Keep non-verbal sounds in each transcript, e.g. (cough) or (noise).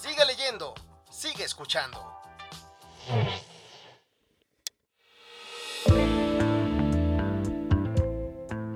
Sigue leyendo, sigue escuchando.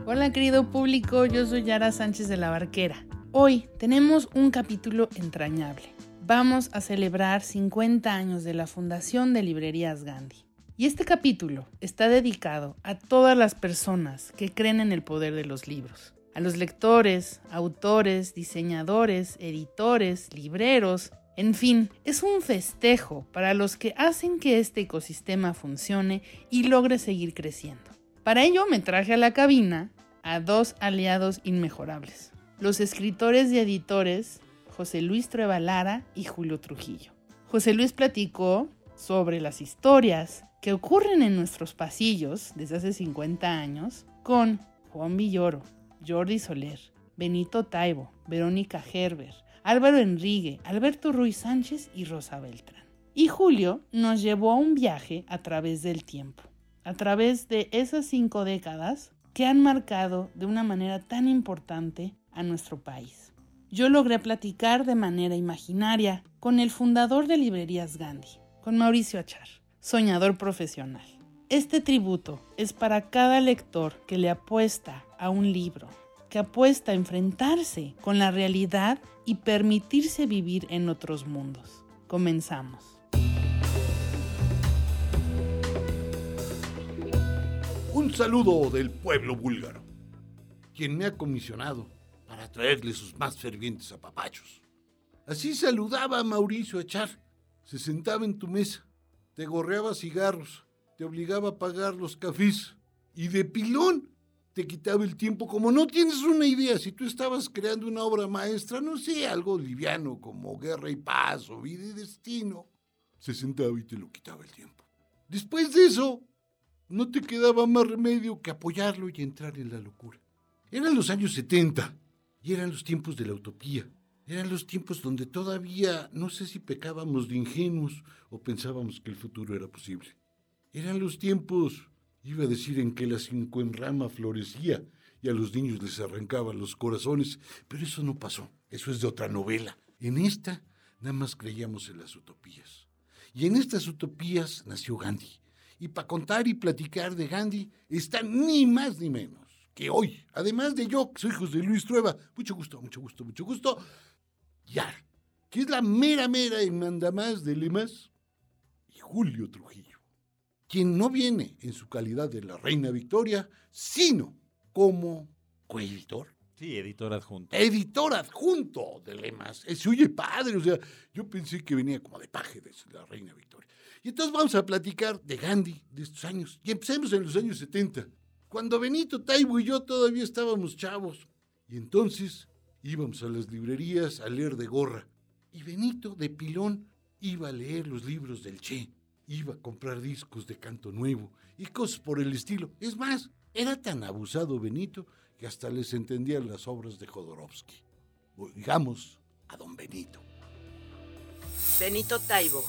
Hola querido público, yo soy Yara Sánchez de la Barquera. Hoy tenemos un capítulo entrañable. Vamos a celebrar 50 años de la fundación de Librerías Gandhi. Y este capítulo está dedicado a todas las personas que creen en el poder de los libros. A los lectores, autores, diseñadores, editores, libreros, en fin, es un festejo para los que hacen que este ecosistema funcione y logre seguir creciendo. Para ello me traje a la cabina a dos aliados inmejorables, los escritores y editores José Luis Trueba Lara y Julio Trujillo. José Luis platicó sobre las historias que ocurren en nuestros pasillos desde hace 50 años con Juan Villoro, Jordi Soler, Benito Taibo, Verónica Gerber, Álvaro Enrique, Alberto Ruiz Sánchez y Rosa Beltrán. Y Julio nos llevó a un viaje a través del tiempo, a través de esas cinco décadas que han marcado de una manera tan importante a nuestro país yo logré platicar de manera imaginaria con el fundador de Librerías Gandhi, con Mauricio Achar, soñador profesional. Este tributo es para cada lector que le apuesta a un libro, que apuesta a enfrentarse con la realidad y permitirse vivir en otros mundos. Comenzamos. Un saludo del pueblo búlgaro, quien me ha comisionado para traerle sus más fervientes apapachos. Así saludaba a Mauricio Echar. Se sentaba en tu mesa, te gorreaba cigarros, te obligaba a pagar los cafés y de pilón te quitaba el tiempo. Como no tienes una idea, si tú estabas creando una obra maestra, no sé, algo liviano como Guerra y Paz o Vida y Destino, se sentaba y te lo quitaba el tiempo. Después de eso, no te quedaba más remedio que apoyarlo y entrar en la locura. Eran los años 70 y eran los tiempos de la utopía. Eran los tiempos donde todavía no sé si pecábamos de ingenuos o pensábamos que el futuro era posible. Eran los tiempos, iba a decir, en que la cinco en rama florecía y a los niños les arrancaban los corazones, pero eso no pasó. Eso es de otra novela. En esta nada más creíamos en las utopías. Y en estas utopías nació Gandhi. Y para contar y platicar de Gandhi está ni más ni menos que hoy, además de yo, que soy José Luis Trueba, mucho gusto, mucho gusto, mucho gusto, ya, que es la mera mera y manda más de Lemas, y Julio Trujillo, quien no viene en su calidad de la reina Victoria, sino como coeditor. Sí, editor adjunto. Editor adjunto de Lemas. Se oye padre, o sea, yo pensé que venía como de paje de la reina Victoria. Y entonces vamos a platicar de Gandhi, de estos años. Y empecemos en los años 70 cuando Benito Taibo y yo todavía estábamos chavos. Y entonces íbamos a las librerías a leer de gorra. Y Benito, de pilón, iba a leer los libros del Che. Iba a comprar discos de canto nuevo y cosas por el estilo. Es más, era tan abusado Benito que hasta les entendía las obras de Jodorowsky. Digamos a don Benito. Benito Taibo.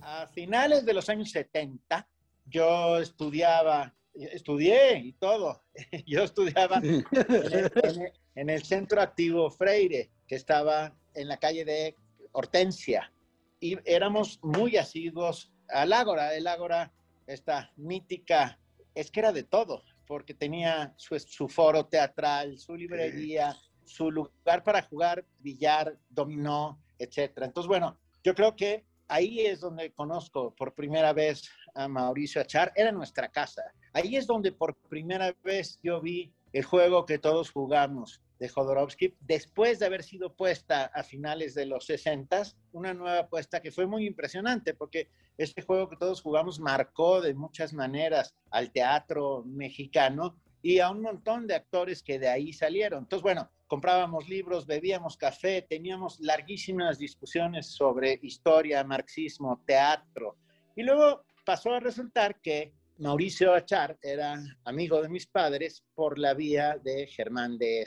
A finales de los años 70, yo estudiaba estudié y todo. (laughs) Yo estudiaba en el, Centro Activo Freire, que estaba en la calle de Hortensia. Y éramos muy asiduos al Ágora. El Ágora, esta mítica, es que era de todo, porque tenía su, su foro teatral, su librería, su lugar para jugar billar, dominó, etc. Entonces, bueno, yo creo que ahí es donde conozco por primera vez a Mauricio Achar. Era nuestra casa Ahí es donde por primera vez yo vi el juego que todos jugamos de Jodorowsky, después de haber sido puesta a finales de los 60, una nueva apuesta que fue muy impresionante, porque este juego que todos jugamos marcó de muchas maneras al teatro mexicano y a un montón de actores que de ahí salieron. Entonces, bueno, comprábamos libros, bebíamos café, teníamos larguísimas discusiones sobre historia, marxismo, teatro. Y luego pasó a resultar que Mauricio Achar era amigo de mis padres por la vía de Germán de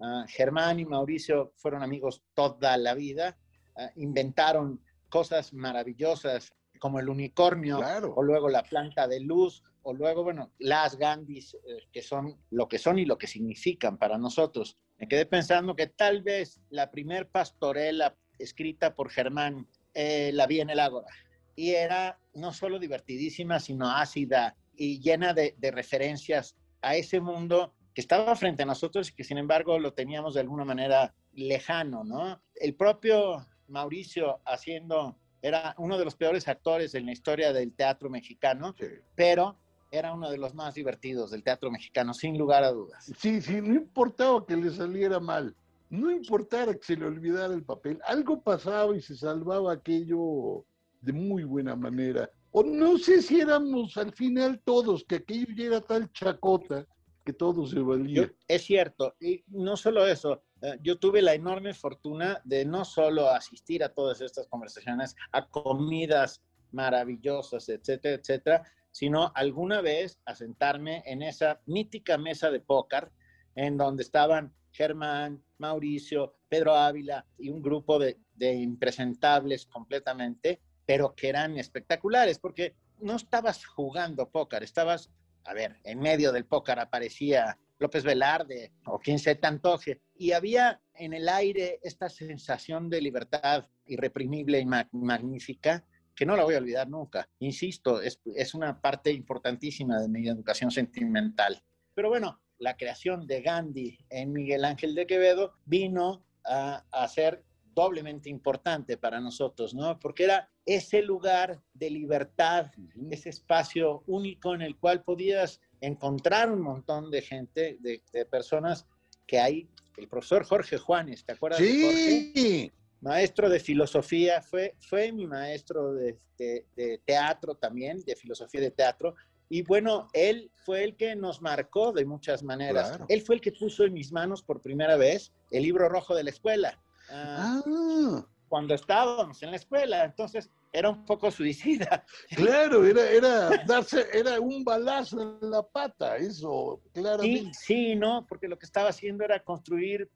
Ah, Germán y Mauricio fueron amigos toda la vida, ah, inventaron cosas maravillosas como el unicornio o luego la planta de luz o luego, bueno, las Gandhis, eh, que son lo que son y lo que significan para nosotros. Me quedé pensando que tal vez la primer pastorela escrita por Germán eh, la vi en el Ágora y era no solo divertidísima, sino ácida y llena de, de referencias a ese mundo que estaba frente a nosotros y que sin embargo lo teníamos de alguna manera lejano, ¿no? El propio Mauricio haciendo, era uno de los peores actores en la historia del teatro mexicano, pero era uno de los más divertidos del teatro mexicano, sin lugar a dudas. Sí, sí, no importaba que le saliera mal, no importara que se le olvidara el papel, algo pasaba y se salvaba aquello de muy buena manera. O no sé si éramos al final todos, que aquello ya era tal chacota todo se valía. es cierto, y no solo eso, eh, yo tuve la enorme fortuna de no solo asistir a todas estas conversaciones, a comidas maravillosas, etcétera, etcétera, sino alguna vez a sentarme en esa mítica mesa de póker en donde estaban Germán, Mauricio, Pedro Ávila y un grupo de, de impresentables completamente, pero que eran espectaculares porque no estabas jugando póker, estabas a ver, en medio del póker aparecía López Velarde o quien se antoje. Y había en el aire esta sensación de libertad irreprimible y magnífica que no la voy a olvidar nunca. Insisto, es, es una parte importantísima de mi educación sentimental. Pero bueno, la creación de Gandhi en Miguel Ángel de Quevedo vino a, ser doblemente importante para nosotros, ¿no? Porque era ese lugar de libertad, ese espacio único en el cual podías encontrar un montón de gente, de, personas que hay. El profesor Jorge Juanes, ¿te acuerdas sí. de Jorge? Maestro de filosofía, fue, fue mi maestro de, de, teatro también, de filosofía de teatro. Y bueno, él fue el que nos marcó de muchas maneras. Él fue el que puso en mis manos por primera vez el libro rojo de la escuela. Ah, ah. Cuando estábamos en la escuela, entonces era un poco suicida. (laughs) Claro, era, era darse, era un balazo en la pata, eso, claramente. Sí, sí, ¿no? Porque lo que estaba haciendo era construir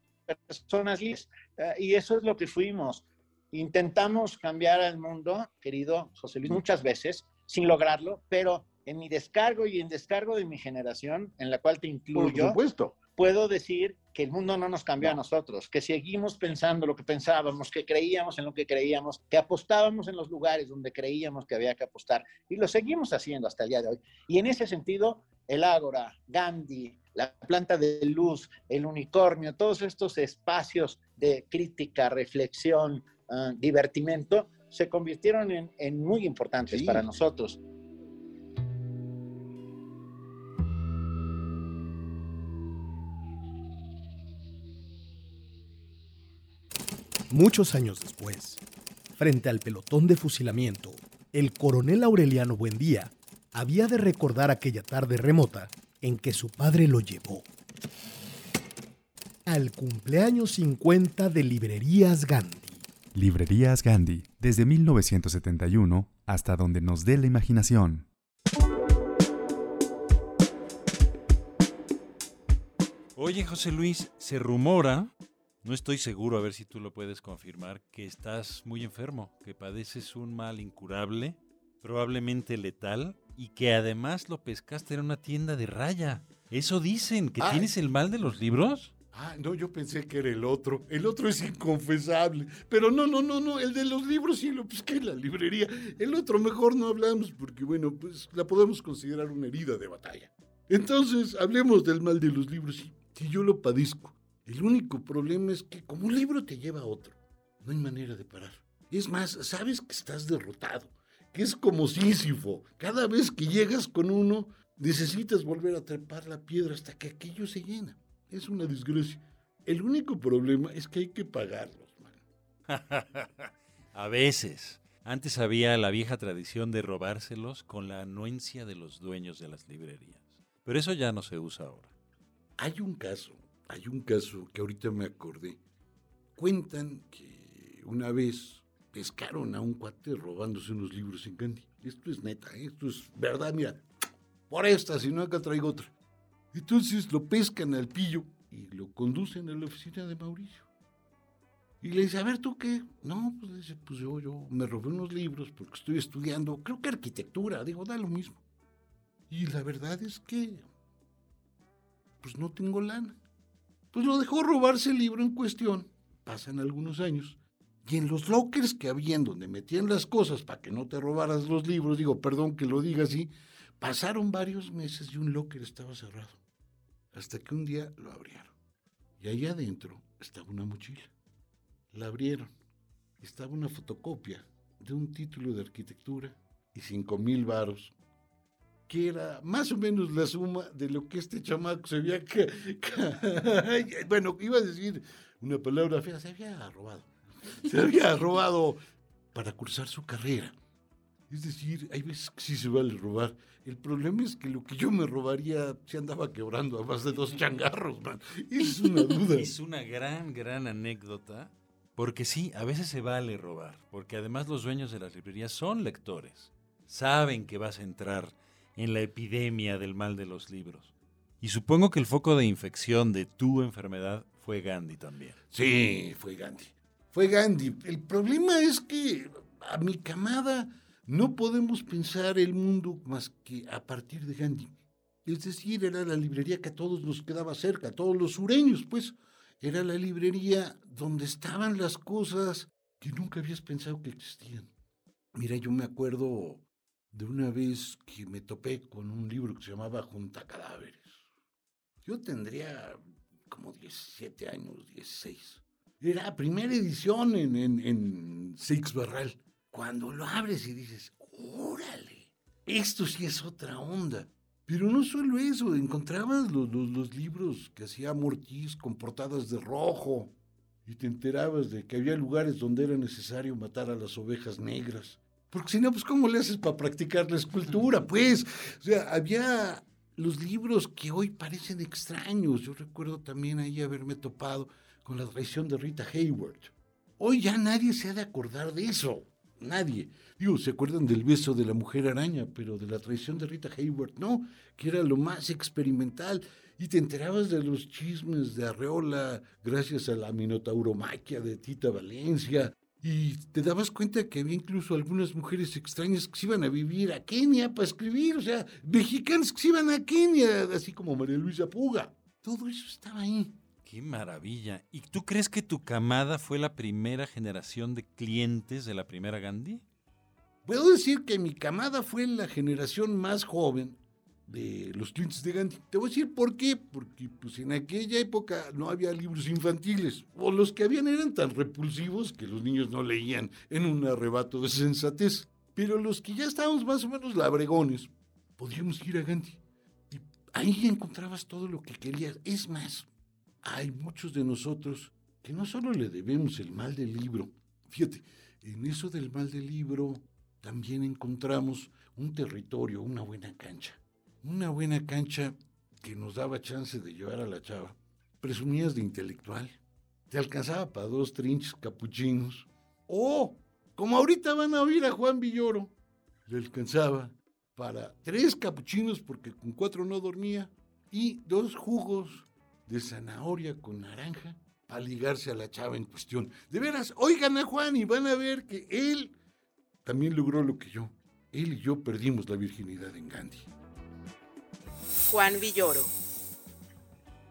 personas libres. Eh, y eso es lo que fuimos. Intentamos cambiar al mundo, querido José Luis, muchas veces, sin lograrlo, pero en mi descargo y en descargo de mi generación, en la cual te incluyo, Por supuesto puedo decir que el mundo no nos cambió a nosotros, que seguimos pensando lo que pensábamos, que creíamos en lo que creíamos, que apostábamos en los lugares donde creíamos que había que apostar y lo seguimos haciendo hasta el día de hoy. Y en ese sentido, el Ágora, Gandhi, la planta de luz, el unicornio, todos estos espacios de crítica, reflexión, uh, divertimento, se convirtieron en, en muy importantes sí. para nosotros. Muchos años después, frente al pelotón de fusilamiento, el coronel Aureliano Buendía había de recordar aquella tarde remota en que su padre lo llevó al cumpleaños 50 de Librerías Gandhi. Librerías Gandhi, desde 1971 hasta donde nos dé la imaginación. Oye, José Luis, se rumora no estoy seguro, a ver si tú lo puedes confirmar, que estás muy enfermo, que padeces un mal incurable, probablemente letal, y que además lo pescaste en una tienda de raya. Eso dicen, que tienes el mal de los libros. Ah, no, yo pensé que era el otro. El otro es inconfesable. Pero no, no, no, no. El de los libros sí lo pesqué en la librería. El otro mejor no hablamos porque, bueno, pues la podemos considerar una herida de batalla. Entonces, hablemos del mal de los libros. Si yo lo padezco. El único problema es que como un libro te lleva a otro, no hay manera de parar. Es más, sabes que estás derrotado, que es como Sísifo. Cada vez que llegas con uno, necesitas volver a trepar la piedra hasta que aquello se llena. Es una desgracia. El único problema es que hay que pagarlos, man. (laughs) a veces. Antes había la vieja tradición de robárselos con la anuencia de los dueños de las librerías. Pero eso ya no se usa ahora. Hay un caso, hay un caso que ahorita me acordé. Cuentan que una vez pescaron a un cuate robándose unos libros en Candy. Esto es neta, ¿eh? esto es verdad, mira. Por esta, si no acá traigo otra. Entonces lo pescan al pillo y lo conducen a la oficina de Mauricio. Y le dice, a ver, ¿tú qué? No, pues dice, pues yo, yo me robé unos libros porque estoy estudiando, creo que arquitectura, digo, da lo mismo. Y la verdad es que, pues no tengo lana. Pues lo dejó robarse el libro en cuestión. Pasan algunos años. Y en los lockers que habían donde metían las cosas para que no te robaras los libros, digo, perdón que lo diga así, pasaron varios meses y un locker estaba cerrado. Hasta que un día lo abrieron. Y ahí adentro estaba una mochila. La abrieron. Estaba una fotocopia de un título de arquitectura y cinco mil varos, que era más o menos la suma de lo que este chamaco se había... (laughs) bueno, iba a decir una palabra fea, se había robado. Se había (laughs) robado para cursar su carrera. Es decir, hay veces que sí se vale robar. El problema es que lo que yo me robaría se andaba quebrando a más de dos changarros, man. Es una duda. (laughs) Es una gran, gran anécdota. Porque sí, a veces se vale robar. Porque además los dueños de las librerías son lectores. Saben que vas a entrar en la epidemia del mal de los libros. Y supongo que el foco de infección de tu enfermedad fue Gandhi también. Sí, fue Gandhi. Fue Gandhi. El problema es que a mi camada no podemos pensar el mundo más que a partir de Gandhi. Es decir, era la librería que a todos nos quedaba cerca, a todos los sureños, pues. Era la librería donde estaban las cosas que nunca habías pensado que existían. Mira, yo me acuerdo de una vez que me topé con un libro que se llamaba Junta Cadáveres. Yo tendría como 17 años, 16. Era primera edición en, en, en Six Barral. Cuando lo abres y dices, órale, esto sí es otra onda. Pero no solo eso, encontrabas los, los, los libros que hacía Mortiz con portadas de rojo y te enterabas de que había lugares donde era necesario matar a las ovejas negras. Porque si no, pues ¿cómo le haces para practicar la escultura? Pues, o sea, había los libros que hoy parecen extraños. Yo recuerdo también ahí haberme topado con la traición de Rita Hayward. Hoy ya nadie se ha de acordar de eso. Nadie. Digo, se acuerdan del beso de la mujer araña, pero de la traición de Rita Hayward, no, que era lo más experimental. Y te enterabas de los chismes de Arreola gracias a la minotauromaquia de Tita Valencia. Y te dabas cuenta que había incluso algunas mujeres extrañas que se iban a vivir a Kenia para escribir, o sea, mexicanos que se iban a Kenia, así como María Luisa Puga. Todo eso estaba ahí. ¡Qué maravilla! ¿Y tú crees que tu camada fue la primera generación de clientes de la primera Gandhi? Puedo decir que mi camada fue la generación más joven de los clientes de Gandhi. Te voy a decir por qué. Porque pues en aquella época no había libros infantiles. O los que habían eran tan repulsivos que los niños no leían en un arrebato de sensatez. Pero los que ya estábamos más o menos labregones, podíamos ir a Gandhi. Y ahí encontrabas todo lo que querías. Es más, hay muchos de nosotros que no solo le debemos el mal del libro. Fíjate, en eso del mal del libro también encontramos un territorio, una buena cancha. Una buena cancha que nos daba chance de llevar a la chava. Presumías de intelectual. Te alcanzaba para dos trinches capuchinos. O, como ahorita van a oír a Juan Villoro, le alcanzaba para tres capuchinos porque con cuatro no dormía y dos jugos de zanahoria con naranja para ligarse a la chava en cuestión. De veras, oigan a Juan y van a ver que él también logró lo que yo. Él y yo perdimos la virginidad en Gandhi. Juan Villoro.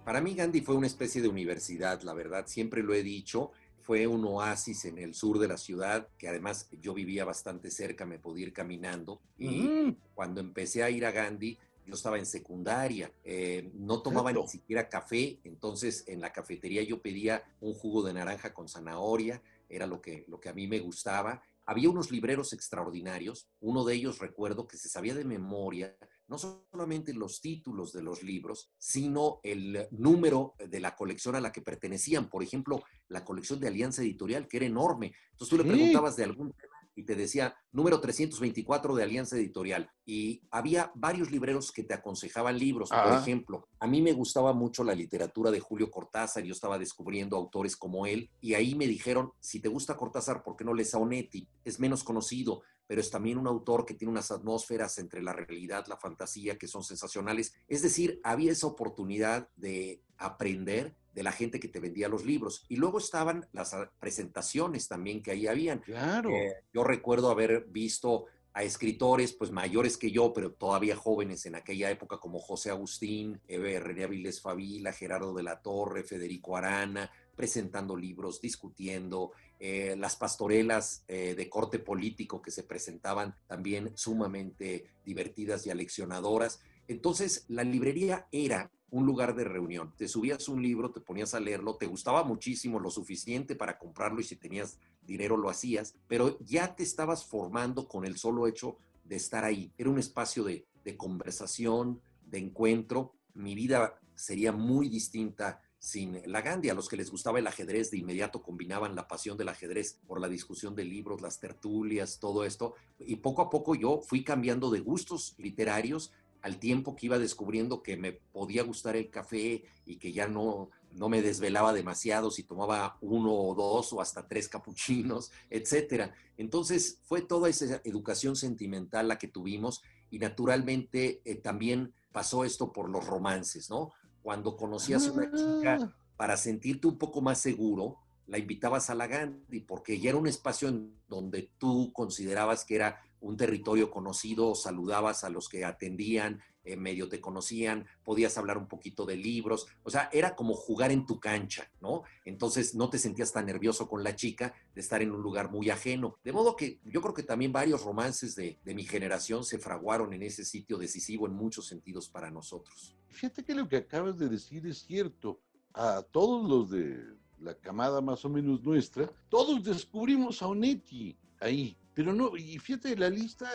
Para mí Gandhi fue una especie de universidad, la verdad, siempre lo he dicho. Fue un oasis en el sur de la ciudad, que además yo vivía bastante cerca, me podía ir caminando. Y Mm. cuando empecé a ir a Gandhi, yo estaba en secundaria, eh, no tomaba Cierto. ni siquiera café, entonces en la cafetería yo pedía un jugo de naranja con zanahoria, era lo que, lo que a mí me gustaba. Había unos libreros extraordinarios, uno de ellos recuerdo que se sabía de memoria no solamente los títulos de los libros, sino el número de la colección a la que pertenecían. Por ejemplo, la colección de Alianza Editorial, que era enorme. Entonces tú le preguntabas de algún tema y te decía número 324 de Alianza Editorial. Y había varios libreros que te aconsejaban libros. Por ejemplo, a mí me gustaba mucho la literatura de Julio Cortázar. Yo estaba descubriendo autores como él. Y ahí me dijeron, si te gusta Cortázar, ¿por qué no lees a Onetti? Es menos conocido pero es también un autor que tiene unas atmósferas entre la realidad, la fantasía, que son sensacionales. Es decir, había esa oportunidad de aprender de la gente que te vendía los libros. Y luego estaban las presentaciones también que ahí habían. Claro. Eh, yo recuerdo haber visto a escritores pues mayores que yo, pero todavía jóvenes en aquella época como José Agustín, eh, René Avilés Favila, Gerardo de la Torre, Federico Arana, presentando libros, discutiendo, eh, las pastorelas eh, de corte político que se presentaban también sumamente divertidas y aleccionadoras. Entonces, la librería era un lugar de reunión. Te subías un libro, te ponías a leerlo, te gustaba muchísimo, lo suficiente para comprarlo y si tenías dinero lo hacías, pero ya te estabas formando con el solo hecho de estar ahí. Era un espacio de, de conversación, de encuentro. Mi vida sería muy distinta sin la Gandhi. A los que les gustaba el ajedrez, de inmediato combinaban la pasión del ajedrez por la discusión de libros, las tertulias, todo esto. Y poco a poco yo fui cambiando de gustos literarios al tiempo que iba descubriendo que me podía gustar el café y que ya no, no me desvelaba demasiado si tomaba uno o dos o hasta tres capuchinos, etcétera. Entonces fue toda esa educación sentimental la que tuvimos y naturalmente eh, también pasó esto por los romances, ¿no? Cuando conocías a una chica para sentirte un poco más seguro, la invitabas a la Gandhi porque ya era un espacio en donde tú considerabas que era un territorio conocido, saludabas a los que atendían, eh, medio te conocían, podías hablar un poquito de libros, o sea, era como jugar en tu cancha, ¿no? Entonces no te sentías tan nervioso con la chica de estar en un lugar muy ajeno. De modo que yo creo que también varios romances de, de mi generación se fraguaron en ese sitio decisivo en muchos sentidos para nosotros. Fíjate que lo que acabas de decir es cierto. A todos los de la camada más o menos nuestra, todos descubrimos a Onetti ahí. Pero no, y fíjate, la lista,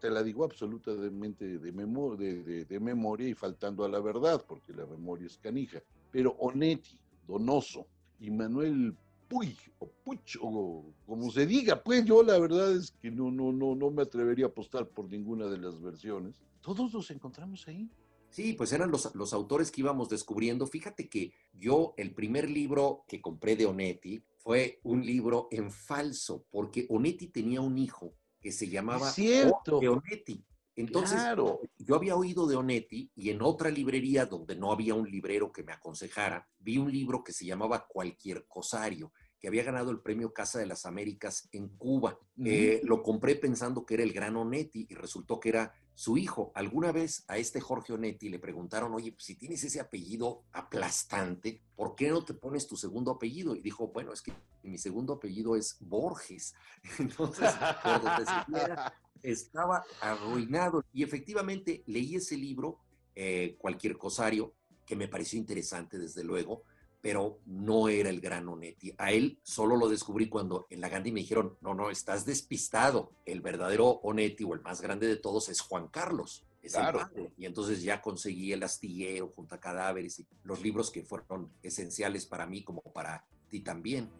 te la digo absolutamente de, memo, de, de, de, memoria y faltando a la verdad, porque la memoria es canija. Pero Onetti, Donoso y Manuel Puy, o Puch, o como se diga, pues yo la verdad es que no, no, no, no me atrevería a apostar por ninguna de las versiones. Todos los encontramos ahí. Sí, pues eran los, los, autores que íbamos descubriendo. Fíjate que yo, el primer libro que compré de Onetti fue un libro en falso, porque Onetti tenía un hijo que se llamaba cierto. Onetti. Entonces, claro. yo había oído de Onetti y en otra librería donde no había un librero que me aconsejara, vi un libro que se llamaba Cualquier Cosario, que había ganado el premio Casa de las Américas en Cuba. Mm. Eh, lo compré pensando que era el gran Onetti y resultó que era su hijo. Alguna vez a este Jorge Onetti le preguntaron, oye, pues si tienes ese apellido aplastante, ¿por qué no te pones tu segundo apellido? Y dijo, bueno, es que mi segundo apellido es Borges. (laughs) Entonces, por donde se quiera, estaba arruinado. Y efectivamente leí ese libro, eh, Cualquier Cosario, que me pareció interesante, desde luego, pero no era el gran Onetti. A él solo lo descubrí cuando en la Gandhi me dijeron, no, no, estás despistado. El verdadero Onetti o el más grande de todos es Juan Carlos. Es claro. el padre. Y entonces ya conseguí El astillero junto a cadáveres y los libros que fueron esenciales para mí como para ti también.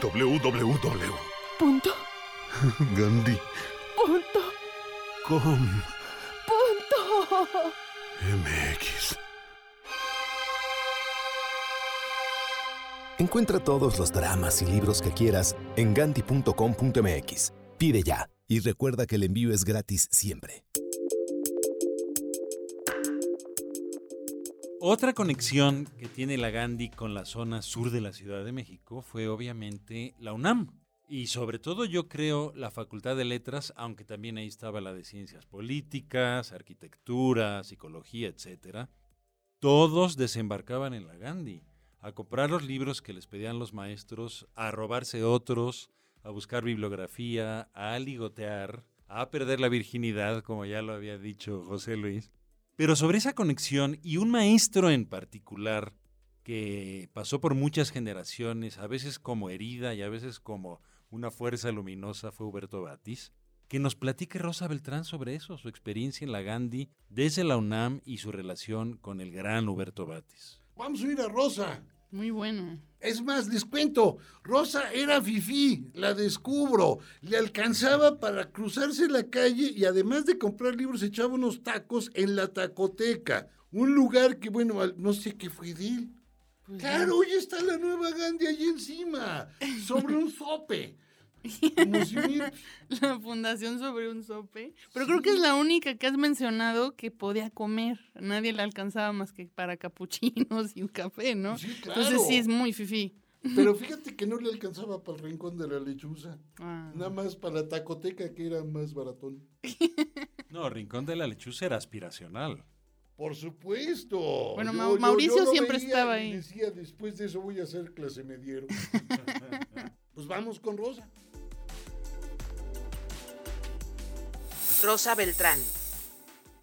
www. MX. Encuentra todos los dramas y libros que quieras en ganti.com.mx. Pide ya y recuerda que el envío es gratis siempre. Otra conexión que tiene la Gandhi con la zona sur de la Ciudad de México fue obviamente la UNAM. Y sobre todo yo creo la Facultad de Letras, aunque también ahí estaba la de Ciencias Políticas, Arquitectura, Psicología, etc. Todos desembarcaban en la Gandhi, a comprar los libros que les pedían los maestros, a robarse otros, a buscar bibliografía, a ligotear, a perder la virginidad, como ya lo había dicho José Luis. Pero sobre esa conexión y un maestro en particular que pasó por muchas generaciones, a veces como herida y a veces como una fuerza luminosa, fue Huberto Batis. Que nos platique Rosa Beltrán sobre eso, su experiencia en la Gandhi desde la UNAM y su relación con el gran Huberto Batis. Vamos a ir a Rosa. Muy bueno. Es más, les cuento, Rosa era fifí, la descubro, le alcanzaba para cruzarse la calle y además de comprar libros echaba unos tacos en la tacoteca, un lugar que, bueno, no sé qué fue de él. Pues Claro, hoy está la nueva Gandhi allí encima, sobre un sope. (laughs) La fundación sobre un sope. Pero creo que es la única que has mencionado que podía comer. Nadie le alcanzaba más que para capuchinos (laughs) y un café, ¿no? Sí, Entonces claro. sí es muy fifí. Pero (laughs) fíjate que no le alcanzaba para el rincón de la lechuza. Ah. Nada más para la tacoteca que era más baratón. No, Rincón de la Lechuza era aspiracional. Por supuesto. Bueno, Yo- Mau- yo- Mauricio yo siempre estaba y ahí. Decía, después de eso voy a hacer clase mediero. pues vamos con Rosa. Rosa Beltrán.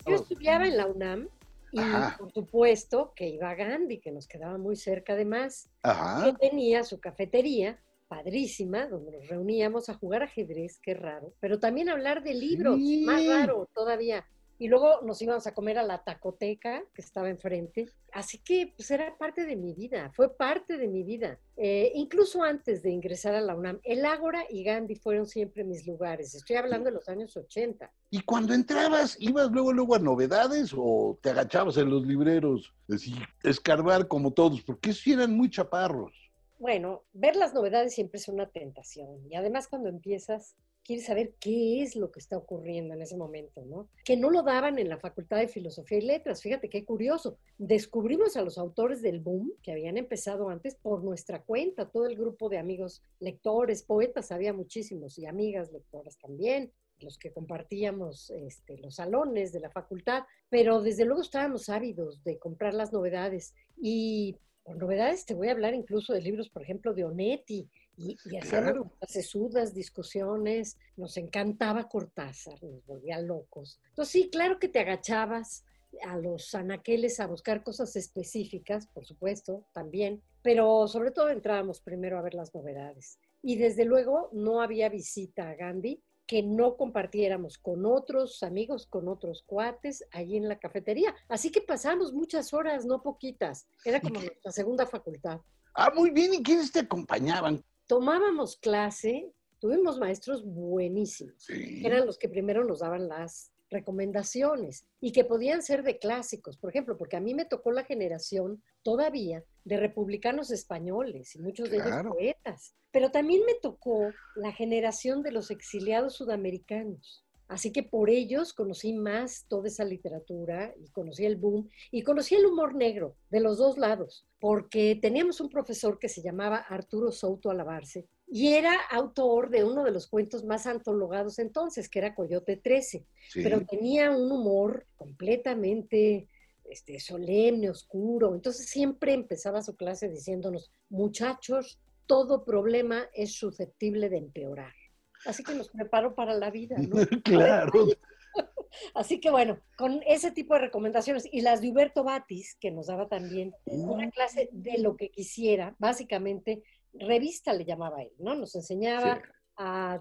Yo estudiaba en la UNAM y Ajá. por supuesto que iba a Gandhi, que nos quedaba muy cerca además, Ajá. que tenía su cafetería padrísima, donde nos reuníamos a jugar ajedrez, qué raro, pero también hablar de libros, más raro todavía. Y luego nos íbamos a comer a la tacoteca que estaba enfrente. Así que pues era parte de mi vida, fue parte de mi vida. Eh, incluso antes de ingresar a la UNAM, el Ágora y Gandhi fueron siempre mis lugares. Estoy hablando de los años 80. Y cuando entrabas, ¿ibas luego, luego a novedades o te agachabas en los libreros? Así, escarbar como todos, porque sí eran muy chaparros. Bueno, ver las novedades siempre es una tentación. Y además cuando empiezas, quieres saber qué es lo que está ocurriendo en ese momento, ¿no? Que no lo daban en la Facultad de Filosofía y Letras. Fíjate qué curioso. Descubrimos a los autores del boom, que habían empezado antes, por nuestra cuenta. Todo el grupo de amigos lectores, poetas, había muchísimos, y amigas lectoras también los que compartíamos este, los salones de la facultad, pero desde luego estábamos ávidos de comprar las novedades y por novedades te voy a hablar incluso de libros, por ejemplo, de Onetti, y, y hacíamos Claro. sesudas discusiones, nos encantaba Cortázar, nos volvía locos. Entonces sí, claro que te agachabas a los anaqueles a buscar cosas específicas, por supuesto, también, pero sobre todo entrábamos primero a ver las novedades. Y desde luego no había visita a Gandhi que no compartiéramos con otros amigos, con otros cuates allí en la cafetería. Así que pasamos muchas horas, no poquitas. Era como nuestra segunda facultad. Ah, muy bien. ¿Y quiénes te acompañaban? Tomábamos clase, tuvimos maestros buenísimos, Sí. eran los que primero nos daban las recomendaciones y que podían ser de clásicos, por ejemplo, porque a mí me tocó la generación todavía de republicanos españoles y muchos de Claro. ellos poetas, pero también me tocó la generación de los exiliados sudamericanos. Así que por ellos conocí más toda esa literatura y conocí el boom y conocí el humor negro de los dos lados, porque teníamos un profesor que se llamaba Arturo Souto Alabarce y era autor de uno de los cuentos más antologados entonces, que era Coyote 13, Sí. pero tenía un humor completamente este, solemne, oscuro. Entonces siempre empezaba su clase diciéndonos, muchachos, todo problema es susceptible de empeorar. Así que nos preparó para la vida, ¿no? (laughs) claro. (laughs) Así que bueno, con ese tipo de recomendaciones y las de Huberto Batis, que nos daba también una clase de lo que quisiera, básicamente revista le llamaba él, ¿no? Nos enseñaba Sí.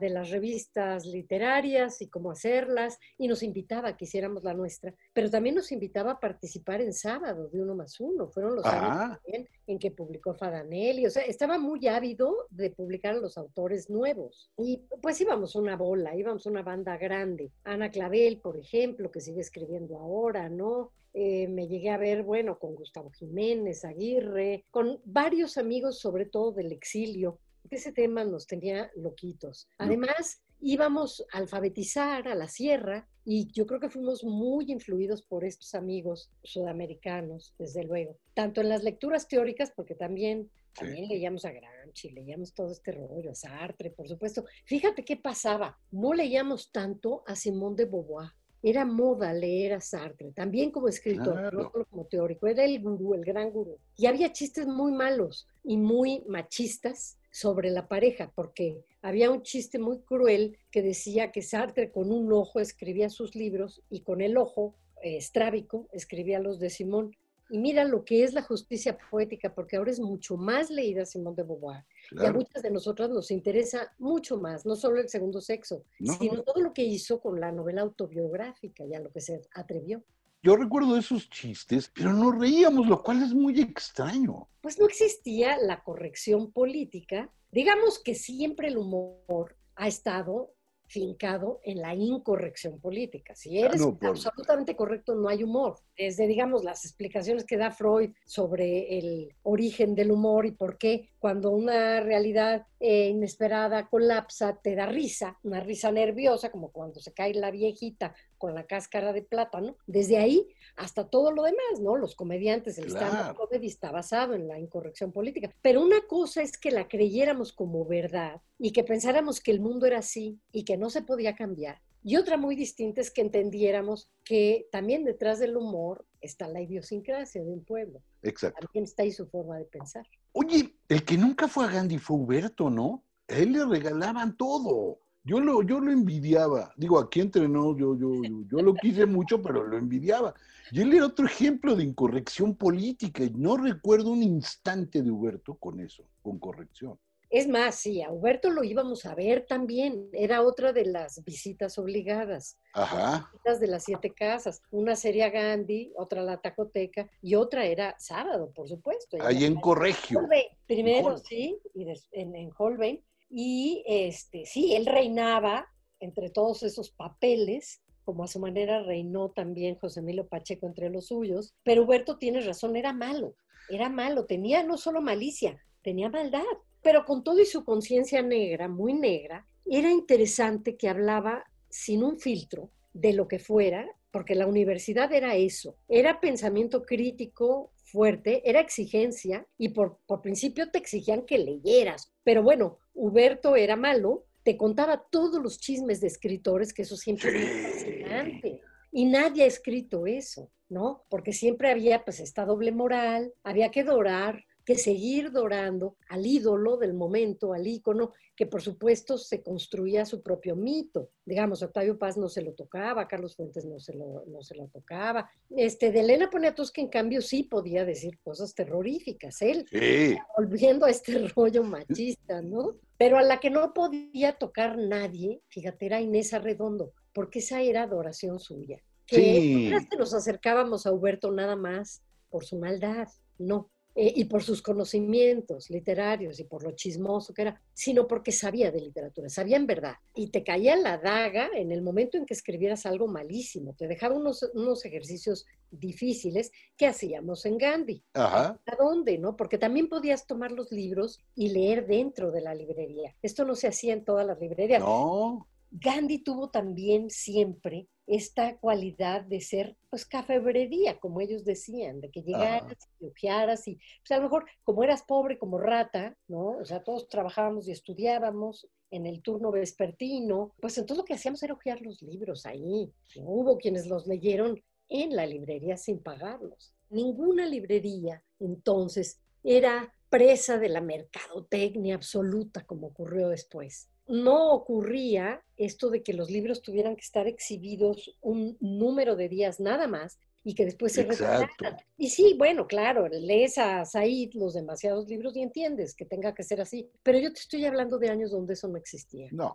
De las revistas literarias y cómo hacerlas y nos invitaba a que hiciéramos la nuestra, pero también nos invitaba a participar en sábado de uno más uno. Fueron los años Ah. también en que publicó Fadanelli, o sea, estaba muy ávido de publicar a los autores nuevos. Y pues íbamos una bola, íbamos una banda grande. Ana Clavel, por ejemplo, que sigue escribiendo ahora, ¿no? Eh, me llegué a ver, bueno, con Gustavo Jiménez, Aguirre, con varios amigos, sobre todo del exilio. Ese tema nos tenía loquitos. Además, íbamos a alfabetizar a la sierra y yo creo que fuimos muy influidos por estos amigos sudamericanos, desde luego. Tanto en las lecturas teóricas, porque también, también leíamos a Gramsci, leíamos todo este rollo, a Sartre, por supuesto. Fíjate qué pasaba, no leíamos tanto a Simón de Beauvoir. Era moda leer a Sartre, también como escritor, Claro. no solo como teórico, era el gurú, el gran gurú. Y había chistes muy malos y muy machistas sobre la pareja, porque había un chiste muy cruel que decía que Sartre con un ojo escribía sus libros y con el ojo eh, estrábico escribía los de Simón. Y mira lo que es la justicia poética, porque ahora es mucho más leída Simón de Beauvoir. Y a muchas de nosotras nos interesa mucho más, no solo el segundo sexo, No. sino todo lo que hizo con la novela autobiográfica y a lo que se atrevió. Yo recuerdo esos chistes, pero nos reíamos, lo cual es muy extraño. Pues no existía la corrección política. Digamos que siempre el humor ha estado fincado en la incorrección política. Si Ah, eres no, por- absolutamente correcto, no hay humor. Desde, digamos, las explicaciones que da Freud sobre el origen del humor y por qué cuando una realidad eh, inesperada colapsa, te da risa, una risa nerviosa, como cuando se cae la viejita con la cáscara de plátano. Desde ahí hasta todo lo demás, ¿no? Los comediantes, el stand-up comedy está basado en la incorrección política. Pero una cosa es que la creyéramos como verdad y que pensáramos que el mundo era así y que no se podía cambiar. Y otra muy distinta es que entendiéramos que también detrás del humor está la idiosincrasia de un pueblo. Exacto. También está ahí su forma de pensar. Oye, el que nunca fue a Gandhi fue Huberto, ¿no? A él le regalaban todo. Yo lo, yo lo envidiaba. Digo, aquí entrenó, yo, yo, yo, yo lo quise mucho, pero lo envidiaba. Y él era otro ejemplo de incorrección política. Y no recuerdo un instante de Huberto con eso, con corrección. Es más, sí, a Huberto lo íbamos a ver también. Era otra de las visitas obligadas. Ajá. Visitas de las siete casas. Una sería Gandhi, otra la Tacoteca y otra era sábado, por supuesto. Ahí en Corregio. Holbein, Primero, sí, y en Holbein. Y este, sí, él reinaba entre todos esos papeles, como a su manera reinó también José Emilio Pacheco entre los suyos. Pero Huberto tiene razón, era malo, era malo, tenía no solo malicia, tenía maldad. Pero con todo y su conciencia negra, muy negra, era interesante que hablaba sin un filtro de lo que fuera, porque la universidad era eso, era pensamiento crítico fuerte, era exigencia y por, por principio te exigían que leyeras. Pero bueno, Huberto era malo, te contaba todos los chismes de escritores, que eso siempre es fascinante. Y nadie ha escrito eso, ¿no? Porque siempre había pues esta doble moral, había que dorar, que seguir dorando al ídolo del momento, al ícono, que por supuesto se construía su propio mito. Digamos, Octavio Paz no se lo tocaba, Carlos Fuentes no se lo, no se lo tocaba. Este, de Elena Poniatowska, en cambio, sí podía decir cosas terroríficas. Él, Sí. volviendo a este (laughs) rollo machista, ¿no? Pero a la que no podía tocar nadie, fíjate, era Inés Arredondo, porque esa era adoración suya. Que Sí. no es que nos acercábamos a Huberto nada más por su maldad, no. Eh, y por sus conocimientos literarios y por lo chismoso que era, sino porque sabía de literatura, sabía en verdad. Y te caía la daga en el momento en que escribieras algo malísimo, te dejaba unos, unos ejercicios difíciles que hacíamos en Gandhi. Ajá. ¿A dónde, no? Porque también podías tomar los libros y leer dentro de la librería. Esto no se hacía en todas las librerías. No. Gandhi tuvo también siempre esta cualidad de ser, pues, cafebrería, como ellos decían, de que llegaras y hojearas y, pues, a lo mejor, como eras pobre, como rata, ¿no? O sea, todos trabajábamos y estudiábamos en el turno vespertino, pues entonces lo que hacíamos era hojear los libros ahí. Hubo quienes los leyeron en la librería sin pagarlos. Ninguna librería, entonces, era presa de la mercadotecnia absoluta, como ocurrió después no ocurría esto de que los libros tuvieran que estar exhibidos un número de días nada más y que después se retiraran. Y sí, bueno, claro, lees a Said los demasiados libros y entiendes que tenga que ser así, pero yo te estoy hablando de años donde eso no existía. No.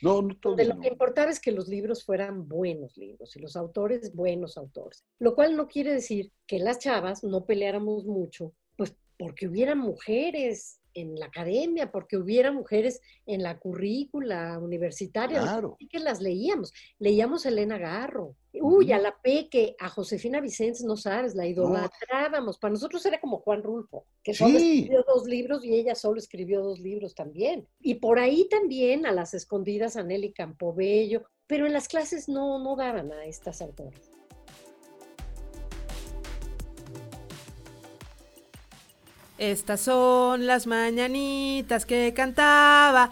No, no todo. Donde lo no. que importaba es que los libros fueran buenos libros y los autores buenos autores. Lo cual no quiere decir que las chavas no peleáramos mucho, pues porque hubiera mujeres en la academia, porque hubiera mujeres en la currícula universitaria, Claro. y que las leíamos. Leíamos a Elena Garro, uy, a la Peque, a Josefina Vicens, no sabes, la idolatrábamos. Para nosotros era como Juan Rulfo, que solo Sí. escribió dos libros y ella solo escribió dos libros también. Y por ahí también a las escondidas a Nelly Campobello, pero en las clases no, no daban a estas autoras. Estas son las mañanitas que cantaba.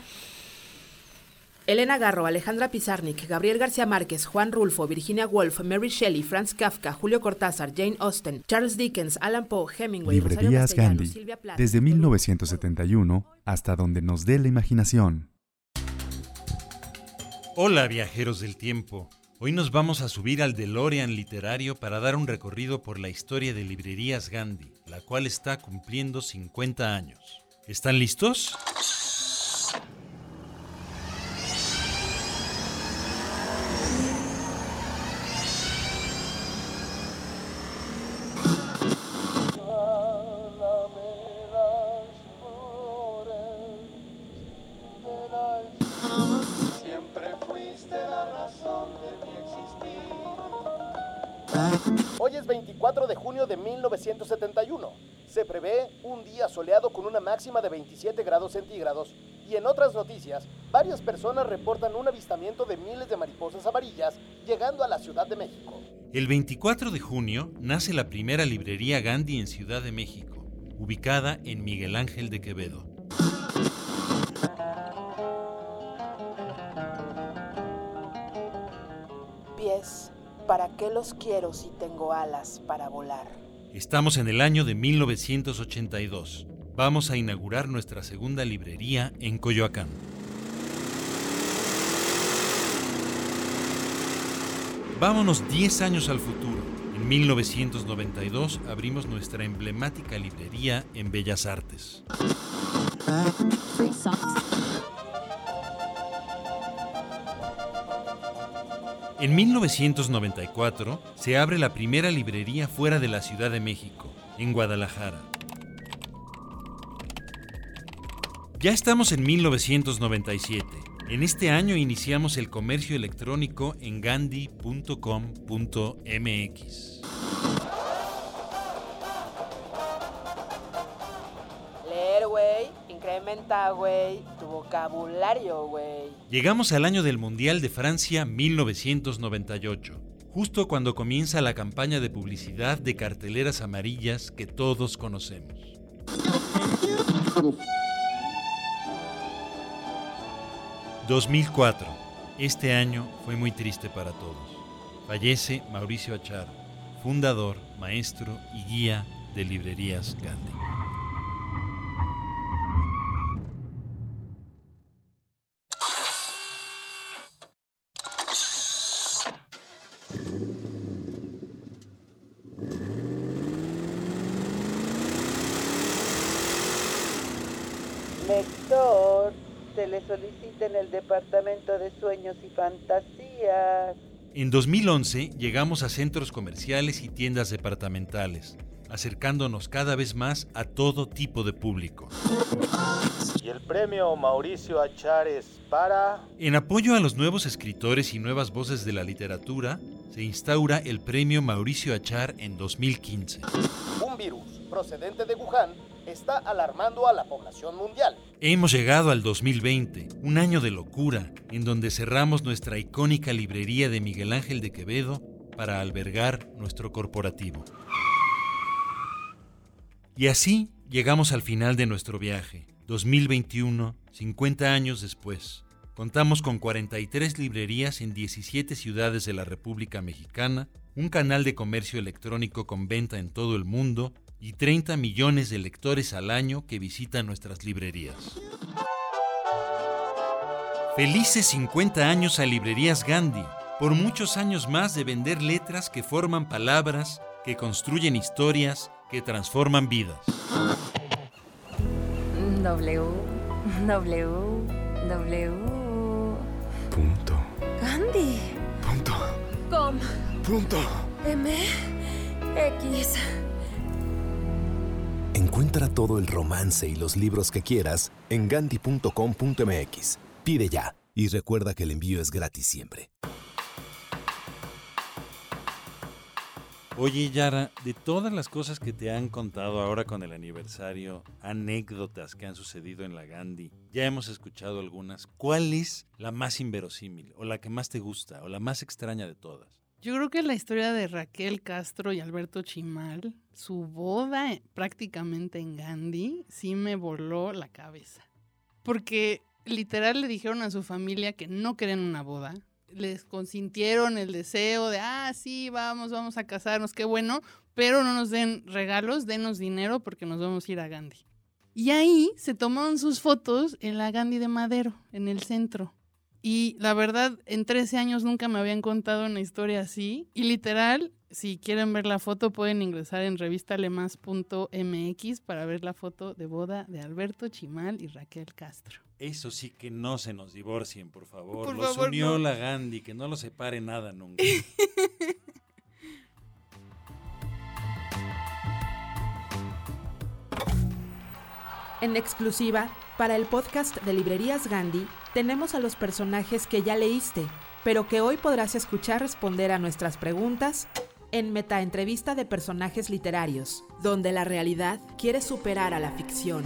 Elena Garro, Alejandra Pizarnik, Gabriel García Márquez, Juan Rulfo, Virginia Woolf, Mary Shelley, Franz Kafka, Julio Cortázar, Jane Austen, Charles Dickens, Alan Poe, Hemingway, Librerías Gandhi, desde 1971 hasta donde nos dé la imaginación. Hola viajeros del tiempo. Hoy nos vamos a subir al DeLorean literario para dar un recorrido por la historia de Librerías Gandhi, la cual está cumpliendo 50 años. ¿Están listos? Grados centígrados. Y en otras noticias, varias personas reportan un avistamiento de miles de mariposas amarillas llegando a la Ciudad de México. El 24 de junio nace la primera librería Gandhi en Ciudad de México, ubicada en Miguel Ángel de Quevedo. Pies, ¿para qué los quiero si tengo alas para volar? Estamos en el año de 1982. Vamos a inaugurar nuestra segunda librería en Coyoacán. Vámonos 10 años al futuro. En 1992 abrimos nuestra emblemática librería en Bellas Artes. En 1994 se abre la primera librería fuera de la Ciudad de México, en Guadalajara. Ya estamos en 1997. En este año iniciamos el comercio electrónico en gandhi.com.mx. Leer, güey, incrementa, güey, tu vocabulario, güey. Llegamos al año del Mundial de Francia 1998, justo cuando comienza la campaña de publicidad de carteleras amarillas que todos conocemos. ...2004... Este año fue muy triste para todos. Fallece Mauricio Achar, fundador, maestro y guía de Librerías Gandhi. Lector, se le solicita en el Departamento de Sueños y Fantasías. En 2011 llegamos a centros comerciales y tiendas departamentales, acercándonos cada vez más a todo tipo de público. Y el premio Mauricio Achar es para... En apoyo a los nuevos escritores y nuevas voces de la literatura, se instaura el premio Mauricio Achar en 2015. Un virus procedente de Wuhan está alarmando a la población mundial. Hemos llegado al 2020, un año de locura, en donde cerramos nuestra icónica librería de Miguel Ángel de Quevedo para albergar nuestro corporativo. Y así llegamos al final de nuestro viaje, 2021, 50 años después. Contamos con 43 librerías en 17 ciudades de la República Mexicana, un canal de comercio electrónico con venta en todo el mundo y 30 millones de lectores al año que visitan nuestras librerías. Felices 50 años a Librerías Gandhi, por muchos años más de vender letras que forman palabras, que construyen historias, que transforman vidas. W, W, W. Punto. Gandhi. Punto. Com. Punto. M. X. Encuentra todo el romance y los libros que quieras en gandhi.com.mx. Pide ya y recuerda que el envío es gratis siempre. Oye, Yara, de todas las cosas que te han contado ahora con el aniversario, anécdotas que han sucedido en la Gandhi, ya hemos escuchado algunas. ¿Cuál es la más inverosímil, o la que más te gusta, o la más extraña de todas? Yo creo que la historia de Raquel Castro y Alberto Chimal, su boda eh, prácticamente en Gandhi, sí me voló la cabeza. Porque literal le dijeron a su familia que no querían una boda. Les consintieron el deseo de, ah, sí, vamos, vamos a casarnos, qué bueno, pero no nos den regalos, denos dinero porque nos vamos a ir a Gandhi. Y ahí se tomaron sus fotos en la Gandhi de Madero, en el centro. Y la verdad, en 13 años nunca me habían contado una historia así. Y literal, si quieren ver la foto, pueden ingresar en revistalemas.mx para ver la foto de boda de Alberto Chimal y Raquel Castro. Eso sí que no se nos divorcien, por favor. Por los favor, unió no. la Gandhi, que no los separe nada nunca. (laughs) En exclusiva, para el podcast de Librerías Gandhi, tenemos a los personajes que ya leíste, pero que hoy podrás escuchar responder a nuestras preguntas en Metaentrevista de Personajes Literarios, donde la realidad quiere superar a la ficción.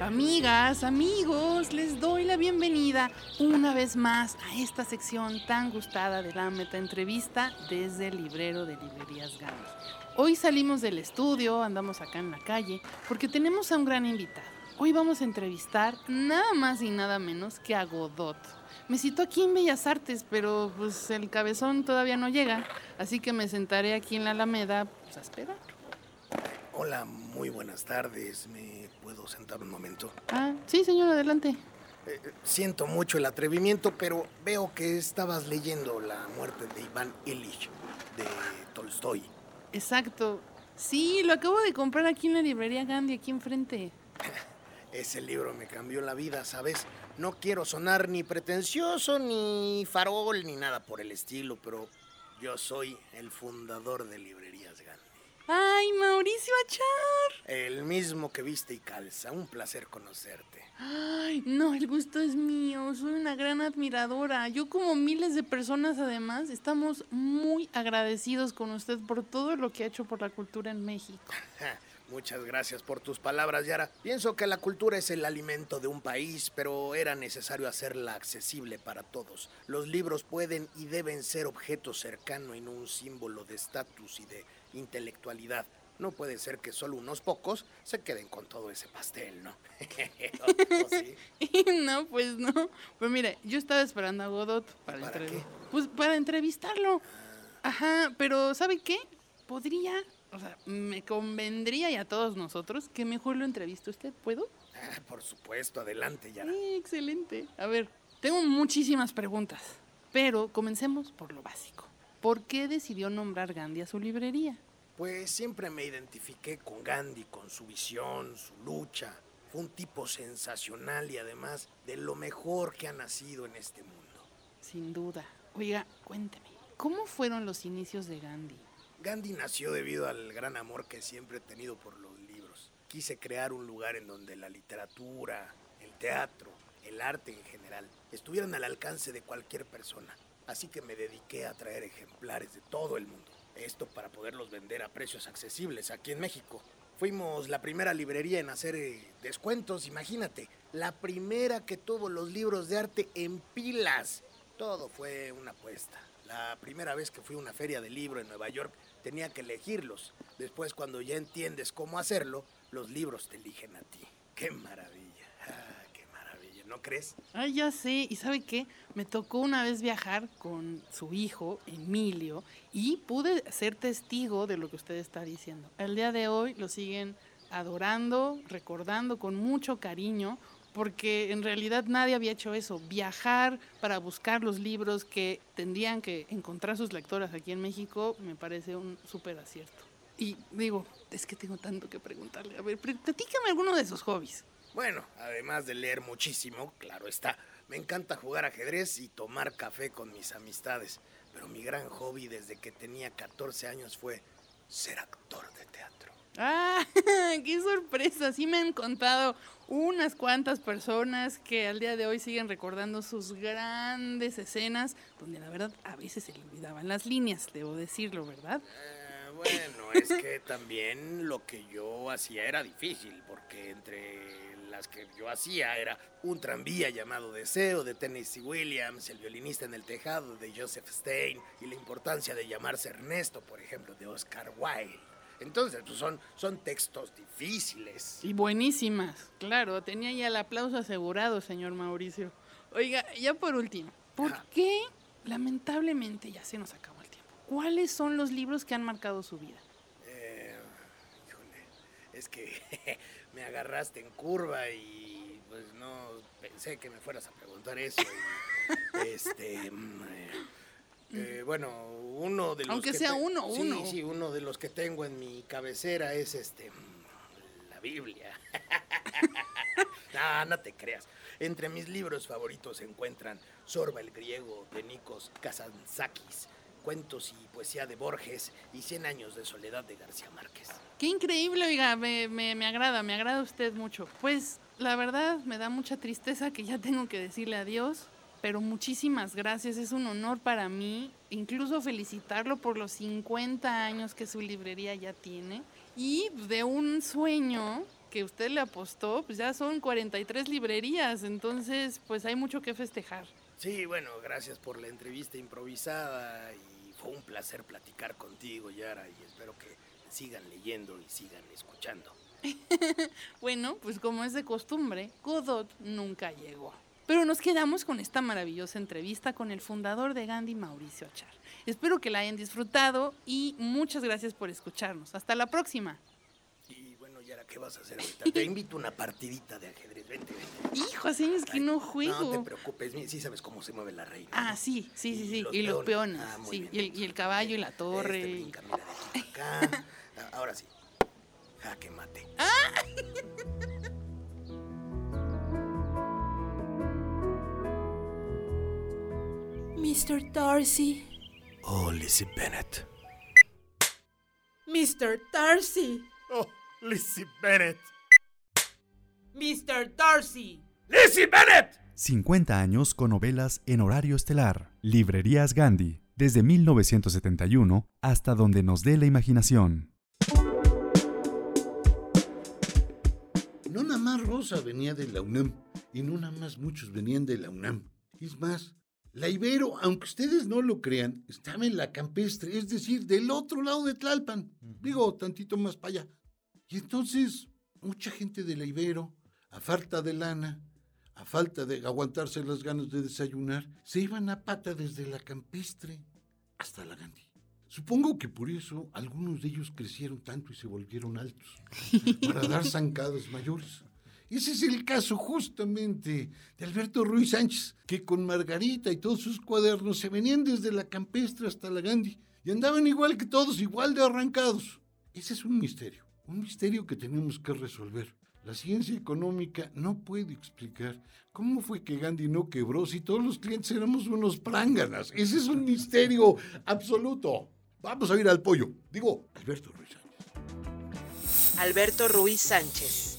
Amigas, amigos, les doy la bienvenida una vez más a esta sección tan gustada de la metaentrevista desde el librero de librerías Gandhi. Hoy salimos del estudio, andamos acá en la calle, porque tenemos a un gran invitado. Hoy vamos a entrevistar nada más y nada menos que a Godot. Me citó aquí en Bellas Artes, pero pues el cabezón todavía no llega, así que me sentaré aquí en la Alameda pues, a esperar. Hola, muy buenas tardes. ¿Me puedo sentar un momento? Ah, sí, señor, adelante. Eh, siento mucho el atrevimiento, pero veo que estabas leyendo La muerte de Iván Illich de Tolstoy. Exacto. Sí, lo acabo de comprar aquí en la librería Gandhi, aquí enfrente. (laughs) Ese libro me cambió la vida, ¿sabes? No quiero sonar ni pretencioso, ni farol, ni nada por el estilo, pero yo soy el fundador de Librerías Gandhi. ¡Ay, Mauricio Achar! El mismo que viste y calza. Un placer conocerte. Ay, no, el gusto es mío. Soy una gran admiradora. Yo como miles de personas además estamos muy agradecidos con usted por todo lo que ha hecho por la cultura en México. Muchas gracias por tus palabras, Yara. Pienso que la cultura es el alimento de un país, pero era necesario hacerla accesible para todos. Los libros pueden y deben ser objeto cercano y no un símbolo de estatus y de intelectualidad. No puede ser que solo unos pocos se queden con todo ese pastel, ¿no? (laughs) (laughs) No, pues no. Pues mire, yo estaba esperando a Godot para, ¿Para entrev- qué? Pues para entrevistarlo. Ajá, pero ¿sabe qué? Podría, o sea, me convendría y a todos nosotros que mejor lo entreviste usted, ¿puedo? Ah, Por supuesto, adelante, Yara. Sí, excelente. A ver, tengo muchísimas preguntas, pero comencemos por lo básico. ¿Por qué decidió nombrar Gandhi a su librería? Pues siempre me identifiqué con Gandhi, con su visión, su lucha. Fue un tipo sensacional y además de lo mejor que ha nacido en este mundo. Sin duda. Oiga, cuénteme, ¿cómo fueron los inicios de Gandhi? Gandhi nació debido al gran amor que siempre he tenido por los libros. Quise crear un lugar en donde la literatura, el teatro, el arte en general estuvieran al alcance de cualquier persona. Así que me dediqué a traer ejemplares de todo el mundo. Esto para poderlos vender a precios accesibles aquí en México. Fuimos la primera librería en hacer eh, descuentos, imagínate. La primera que tuvo los libros de arte en pilas. Todo fue una apuesta. La primera vez que fui a una feria de libro en Nueva York tenía que elegirlos. Después cuando ya entiendes cómo hacerlo, los libros te eligen a ti. ¡Qué maravilla! ¿No crees? Ay, ya sé. ¿Y sabe qué? Me tocó una vez viajar con su hijo, Emilio, y pude ser testigo de lo que usted está diciendo. El día de hoy lo siguen adorando, recordando con mucho cariño, porque en realidad nadie había hecho eso, viajar para buscar los libros que tendrían que encontrar sus lectoras aquí en México, me parece un súper acierto. Y digo, es que tengo tanto que preguntarle. A ver, pl- platícame alguno de sus hobbies. Bueno, además de leer muchísimo, claro está, me encanta jugar ajedrez y tomar café con mis amistades. Pero mi gran hobby desde que tenía 14 años fue ser actor de teatro. ¡Ah! (laughs) ¡Qué sorpresa! Sí me han contado unas cuantas personas que al día de hoy siguen recordando sus grandes escenas, donde la verdad a veces se le olvidaban las líneas, debo decirlo, ¿verdad? Eh, bueno, es que también lo que yo hacía era difícil, porque entre las que yo hacía era un tranvía llamado Deseo de Tennessee Williams, el violinista en el tejado de Joseph Stein y la importancia de llamarse Ernesto, por ejemplo, de Oscar Wilde. Entonces, pues son, son textos difíciles. Y buenísimas, claro, tenía ya el aplauso asegurado, señor Mauricio. Oiga, ya por último, ¿por qué lamentablemente ya se nos acabó el tiempo? ¿Cuáles son los libros que han marcado su vida? Eh, híjole, es que me agarraste en curva y pues no pensé que me fueras a preguntar eso. y, (laughs) este, mm, eh, eh, bueno, uno de los Aunque que sea te- uno, sí, uno. Sí, uno de los que tengo en mi cabecera es este, mm, la Biblia. (laughs) no, no te creas. Entre mis libros favoritos se encuentran Sorba el griego de Nikos Kazantzakis, cuentos y poesía de Borges y Cien años de soledad de García Márquez. Qué increíble, oiga, me, me, me agrada, me agrada usted mucho. Pues la verdad me da mucha tristeza que ya tengo que decirle adiós, pero muchísimas gracias. Es un honor para mí, incluso felicitarlo por los 50 años que su librería ya tiene y de un sueño que usted le apostó, pues ya son 43 librerías, entonces pues hay mucho que festejar. Sí, bueno, gracias por la entrevista improvisada y fue un placer platicar contigo, Yara, y espero que sigan leyendo y sigan escuchando. (laughs) bueno, pues como es de costumbre, Godot nunca llegó. Pero nos quedamos con esta maravillosa entrevista con el fundador de Gandhi, Mauricio Achar. Espero que la hayan disfrutado y muchas gracias por escucharnos. Hasta la próxima. ¿Qué vas a hacer ahorita? Te (laughs) invito a una partidita de ajedrez. Vente, vente. Hijo, así es que no juego. No te preocupes, sí sabes cómo se mueve la reina. Ah, sí, sí, sí, sí. Y los, peones. Ah, muy sí. bien. Y, el, y el caballo y la torre. Este brinca, mira, de aquí para acá. Ah, Ahora sí. Jaque mate. Mr. Darcy. Oh, Lizzie Bennett. Mr. Darcy. Oh, Lizzie Bennett. Mr. Darcy. ¡Lizzie Bennett! 50 años con novelas en horario estelar. Librerías Gandhi, desde 1971 hasta donde nos dé la imaginación. No nada más Rosa venía de la UNAM, y no nada más muchos venían de la UNAM. Es más, la Ibero, aunque ustedes no lo crean, estaba en la campestre, es decir, del otro lado de Tlalpan. Digo, tantito más para allá. Y entonces, mucha gente de la Ibero, a falta de lana, a falta de aguantarse las ganas de desayunar, se iban a pata desde la campestre hasta la Gandhi. Supongo que por eso algunos de ellos crecieron tanto y se volvieron altos, (laughs) para dar zancadas mayores. Ese es el caso justamente de Alberto Ruiz Sánchez, que con Margarita y todos sus cuadernos se venían desde la campestre hasta la Gandhi y andaban igual que todos, igual de arrancados. Ese es un misterio, un misterio que tenemos que resolver. La ciencia económica no puede explicar cómo fue que Gandhi no quebró si todos los clientes éramos unos pránganas. Ese es un misterio absoluto. Vamos a ir al pollo. Digo, Alberto Ruiz Sánchez. Alberto Ruiz Sánchez.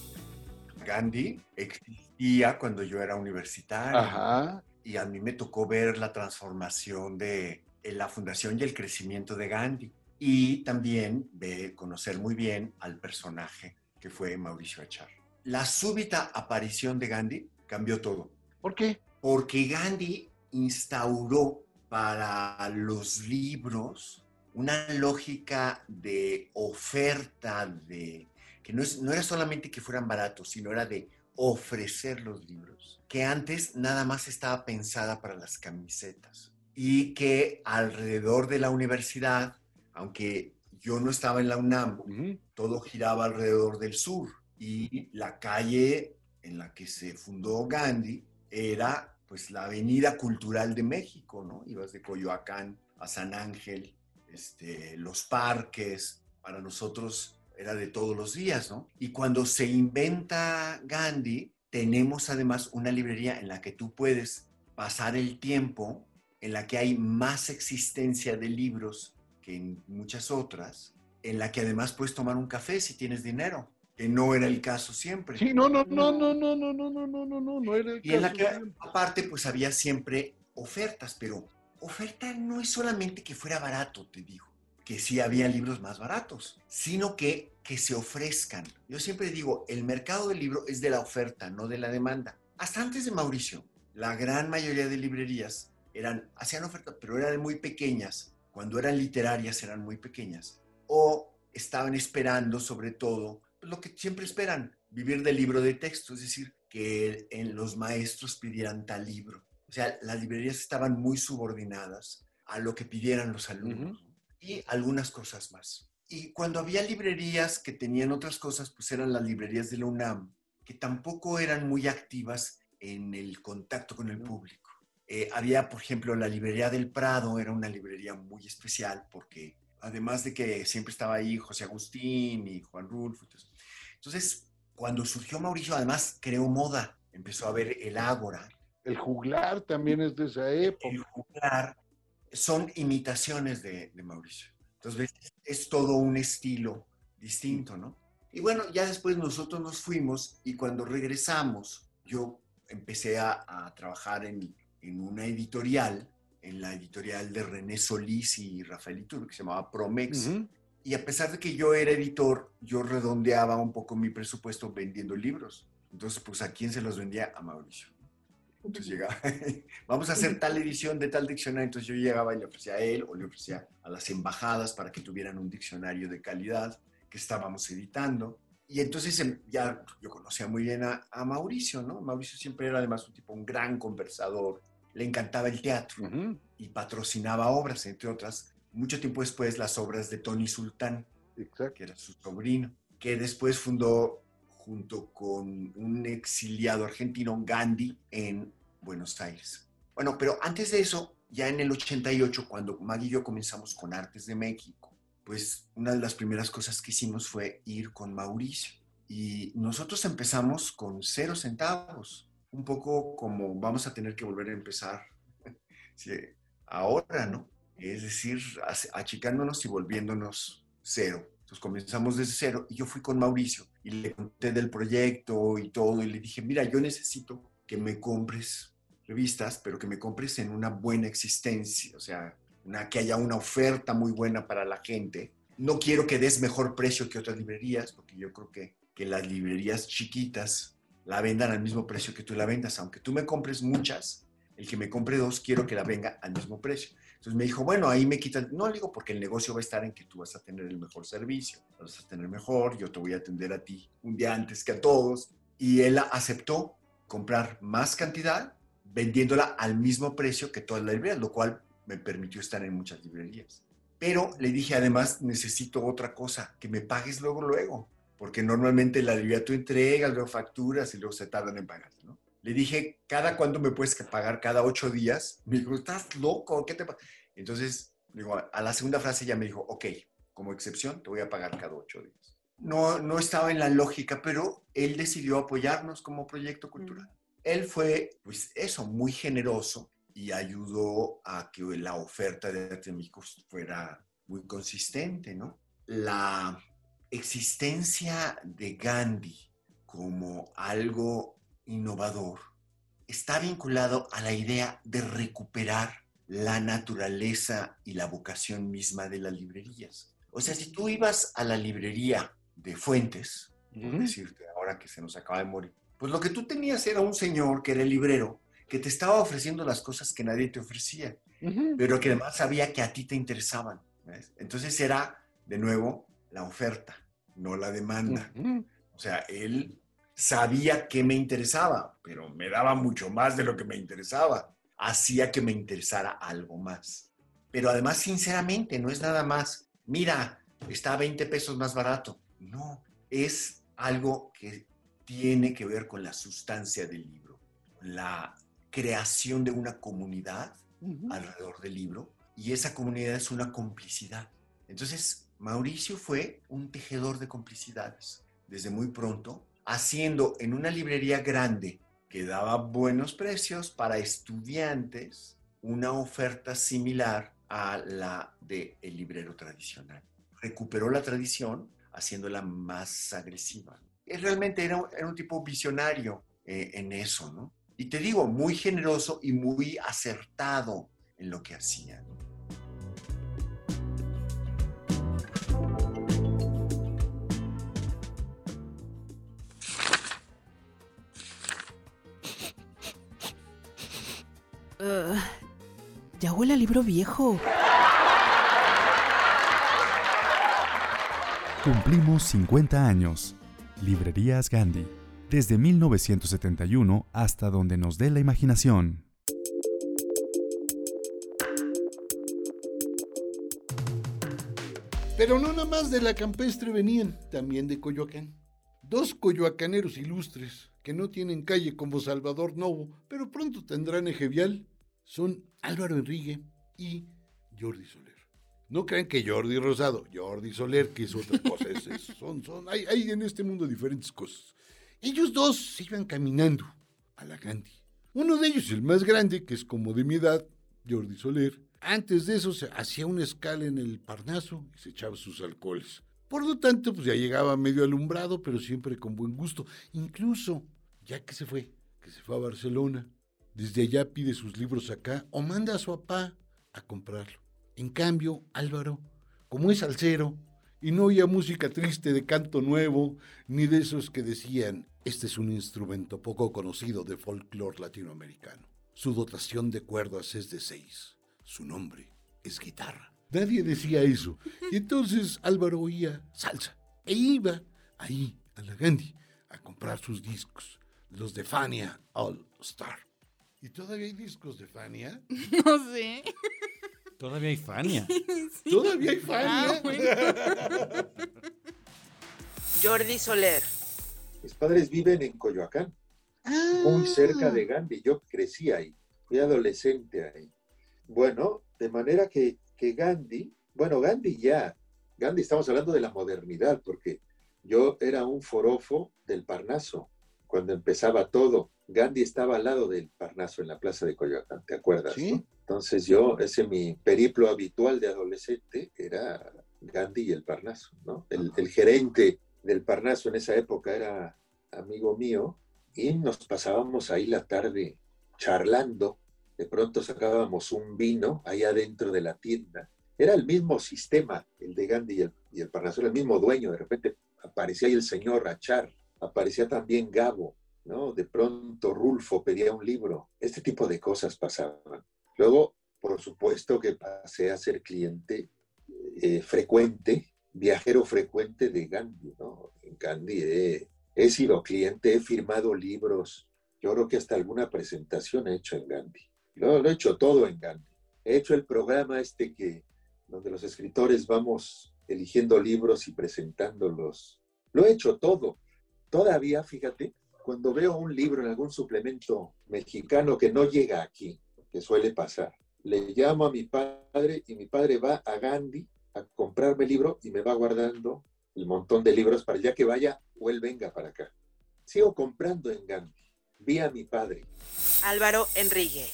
Gandhi existía cuando yo era universitario. Ajá. Y a mí me tocó ver la transformación de en la fundación y el crecimiento de Gandhi. Y también ve, conocer muy bien al personaje que fue Mauricio Achar. La súbita aparición de Gandhi cambió todo. ¿Por qué? Porque Gandhi instauró para los libros una lógica de oferta, de que no, es- no era solamente que fueran baratos, sino era de ofrecer los libros, que antes nada más estaba pensada para las camisetas y que alrededor de la universidad, aunque yo no estaba en la UNAM, todo giraba alrededor del sur y la calle en la que se fundó Gandhi era pues la avenida cultural de México, ¿no? Ibas de Coyoacán a San Ángel, este, los parques, para nosotros era de todos los días, ¿no? Y cuando se inventa Gandhi, tenemos además una librería en la que tú puedes pasar el tiempo, en la que hay más existencia de libros que en muchas otras, en la que además puedes tomar un café si tienes dinero, que no era el caso siempre. Sí, no, no, no, no, no, no, no, no, no, no, no, no era el Y en la caso que aparte pues había siempre ofertas, pero oferta no es solamente que fuera barato, te digo, que sí había libros más baratos, sino que que se ofrezcan. Yo siempre digo, el mercado del libro es de la oferta, no de la demanda. Hasta antes de Mauricio, la gran mayoría de librerías eran hacían ofertas, pero eran muy pequeñas. Cuando eran literarias eran muy pequeñas o estaban esperando sobre todo lo que siempre esperan, vivir del libro de texto, es decir, que en los maestros pidieran tal libro. O sea, las librerías estaban muy subordinadas a lo que pidieran los alumnos ¿no? y algunas cosas más. Y cuando había librerías que tenían otras cosas, pues eran las librerías de la UNAM, que tampoco eran muy activas en el contacto con el público. Eh, había, por ejemplo, la librería del Prado, era una librería muy especial porque además de que siempre estaba ahí José Agustín y Juan Rulfo. Entonces, entonces, cuando surgió Mauricio, además creó moda, empezó a ver el Ágora. El juglar también es de esa época. El juglar son imitaciones de, de Mauricio. Entonces, ves, es todo un estilo distinto, ¿no? Y bueno, ya después nosotros nos fuimos y cuando regresamos, yo empecé a, a trabajar en en una editorial, en la editorial de René Solís y Rafael Iturbe, que se llamaba Promex. Y a pesar de que yo era editor, yo redondeaba un poco mi presupuesto vendiendo libros. Entonces, pues, ¿a quién se los vendía? A Mauricio. Entonces llegaba, (laughs) vamos a hacer tal edición de tal diccionario. Entonces yo llegaba y le ofrecía a él o le ofrecía a las embajadas para que tuvieran un diccionario de calidad que estábamos editando. Y entonces em, ya yo conocía muy bien a, a Mauricio, ¿no? Mauricio siempre era además un tipo, un gran conversador, le encantaba el teatro y patrocinaba obras, entre otras, mucho tiempo después las obras de Tony Sultán, que era su sobrino, que después fundó junto con un exiliado argentino, Gandhi, en Buenos Aires. Bueno, pero antes de eso, ya en el 88, cuando Maggie y yo comenzamos con Artes de México, pues una de las primeras cosas que hicimos fue ir con Mauricio. Y nosotros empezamos con cero centavos, un poco como vamos a tener que volver a empezar (laughs) sí, ahora, ¿no? Es decir, achicándonos y volviéndonos cero. Entonces comenzamos desde cero y yo fui con Mauricio y le conté del proyecto y todo y le dije, mira, yo necesito que me compres revistas, pero que me compres en una buena existencia, o sea, una, que haya una oferta muy buena para la gente. No quiero que des mejor precio que otras librerías, porque yo creo que, que las librerías chiquitas la vendan al mismo precio que tú la vendas. Aunque tú me compres muchas, el que me compre dos, quiero que la venga al mismo precio. Entonces me dijo, bueno, ahí me quitan, no le digo porque el negocio va a estar en que tú vas a tener el mejor servicio, vas a tener mejor, yo te voy a atender a ti un día antes que a todos. Y él aceptó comprar más cantidad vendiéndola al mismo precio que todas las librerías, lo cual me permitió estar en muchas librerías. Pero le dije, además, necesito otra cosa, que me pagues luego, luego, porque normalmente la librería tú entregas, luego facturas y luego se tardan en pagar, ¿no? Le dije, ¿cada cuándo me puedes pagar? ¿Cada ocho días? Me dijo, ¿estás loco? ¿Qué te pasa? Entonces, digo, a la segunda frase ya me dijo, ok, como excepción, te voy a pagar cada ocho días. No, no estaba en la lógica, pero él decidió apoyarnos como proyecto cultural. Él fue, pues eso, muy generoso y ayudó a que la oferta de Arte fuera muy consistente, ¿no? La existencia de Gandhi como algo innovador está vinculado a la idea de recuperar la naturaleza y la vocación misma de las librerías. O sea, si tú ibas a la librería de Fuentes, por decirte, ahora que se nos acaba de morir, pues lo que tú tenías era un señor que era el librero, que te estaba ofreciendo las cosas que nadie te ofrecía, pero que además sabía que a ti te interesaban. Entonces era, de nuevo, la oferta, no la demanda. O sea, él sabía que me interesaba, pero me daba mucho más de lo que me interesaba. Hacía que me interesara algo más. Pero además, sinceramente, no es nada más, mira, está a 20 pesos más barato. No, es algo que tiene que ver con la sustancia del libro, la creación de una comunidad alrededor del libro y esa comunidad es una complicidad. Entonces, Mauricio fue un tejedor de complicidades desde muy pronto haciendo en una librería grande que daba buenos precios para estudiantes una oferta similar a la del el librero tradicional. Recuperó la tradición haciéndola más agresiva. Y realmente era, un tipo visionario eh, en eso, ¿no? Y te digo, muy generoso y muy acertado en lo que hacía. Uh, ya huele a libro viejo. Cumplimos 50 años. Librerías Gandhi. Desde 1971 hasta donde nos dé la imaginación. Pero no nada más de la campestre venían, también de Coyoacán. Dos coyoacaneros ilustres, que no tienen calle como Salvador Novo, pero pronto tendrán eje vial, son Álvaro Enrique y Jordi Soler. No crean que Jordi Rosado, Jordi Soler, que es otra cosa, son, son, hay, hay en este mundo diferentes cosas. Ellos dos se iban caminando a la Gandhi. Uno de ellos, el más grande, que es como de mi edad, Jordi Soler, antes de eso se hacía una escala en el Parnaso y se echaba sus alcoholes. Por lo tanto, pues ya llegaba medio alumbrado, pero siempre con buen gusto. Incluso, ya que se fue, que se fue a Barcelona, Desde allá pide sus libros acá o manda a su papá a comprarlo. En cambio, Álvaro, como es salsero y no oía música triste de canto nuevo, ni de esos que decían, este es un instrumento poco conocido de folclore latinoamericano. Su dotación de cuerdas es de seis. Su nombre es guitarra. Nadie decía eso. Y entonces Álvaro oía salsa e iba ahí a la Gandhi a comprar sus discos, los de Fania All Star. ¿Y todavía hay discos de Fania? (laughs) No sé. Todavía hay Fania. (laughs) Todavía hay Fania. Ah, bueno. (laughs) Jordi Soler. Mis padres viven en Coyoacán, muy cerca de Gandhi. Yo crecí ahí, fui adolescente ahí. Bueno, de manera que, que Gandhi, bueno, Gandhi ya, Gandhi estamos hablando de la modernidad, porque yo era un forofo del Parnaso cuando empezaba todo. Gandhi estaba al lado del Parnaso en la plaza de Coyoacán, ¿te acuerdas? no? Entonces yo, ese mi periplo habitual de adolescente era Gandhi y el Parnaso, ¿no? El, el gerente del Parnaso en esa época era amigo mío y nos pasábamos ahí la tarde charlando. De pronto sacábamos un vino ahí adentro de la tienda. Era el mismo sistema, el de Gandhi y el, y el Parnaso, era el mismo dueño. De repente aparecía ahí el señor Achar, aparecía también Gabo, ¿no? De pronto Rulfo pedía un libro. Este tipo de cosas pasaban. Luego, por supuesto que pasé a ser cliente eh, frecuente, viajero frecuente de Gandhi, ¿no? En Gandhi he, he sido cliente, he firmado libros, yo creo que hasta alguna presentación he hecho en Gandhi. Lo, lo he hecho todo en Gandhi. He hecho el programa este que, donde los escritores vamos eligiendo libros y presentándolos. Lo he hecho todo. Todavía, fíjate, cuando veo un libro en algún suplemento mexicano que no llega aquí, que suele pasar, le llamo a mi padre y mi padre va a Gandhi a comprarme el libro y me va guardando el montón de libros para el día que vaya o él venga para acá. Sigo comprando en Gandhi. Vi a mi padre. Álvaro Enrique.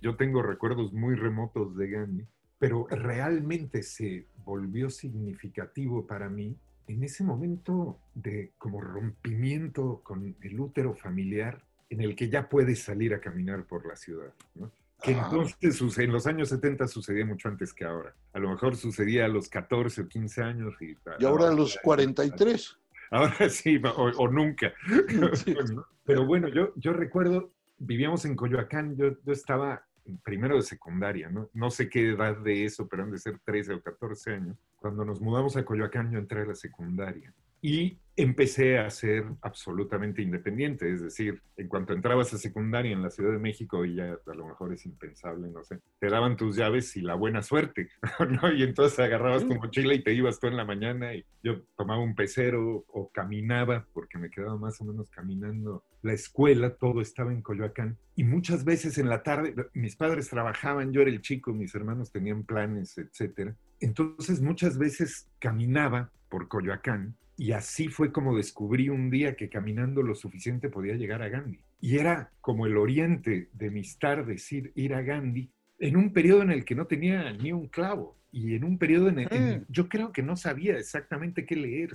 Yo tengo recuerdos muy remotos de Gandhi, pero realmente se volvió significativo para mí en ese momento de como rompimiento con el útero familiar en el que ya puedes salir a caminar por la ciudad. ¿no? Que Ajá. entonces en los años 70 sucedía mucho antes que ahora. A lo mejor sucedía a los 14 o 15 años. Y, Y ahora a los 43. (laughs) Ahora sí, o, o nunca. (laughs) (laughs) Pero bueno, yo, yo recuerdo, vivíamos en Coyoacán, yo, yo estaba primero de secundaria, ¿no? No sé qué edad de eso, pero han de ser 13 o 14 años. Cuando nos mudamos a Coyoacán, yo entré a la secundaria y empecé a ser absolutamente independiente. Es decir, en cuanto entrabas a secundaria en la Ciudad de México, y ya a lo mejor es impensable, no sé, te daban tus llaves y la buena suerte, (laughs) ¿no? Y entonces agarrabas tu mochila y te ibas tú en la mañana y yo tomaba un pecero o caminaba, porque me quedaba más o menos caminando la escuela, todo estaba en Coyoacán. Y muchas veces en la tarde, mis padres trabajaban, yo era el chico, mis hermanos tenían planes, etcétera. Entonces muchas veces caminaba por Coyoacán y así fue como descubrí un día que caminando lo suficiente podía llegar a Gandhi. Y era como el oriente de mis tardes ir, ir a Gandhi en un periodo en el que no tenía ni un clavo. Y en un periodo en el en- yo creo que no sabía exactamente qué leer.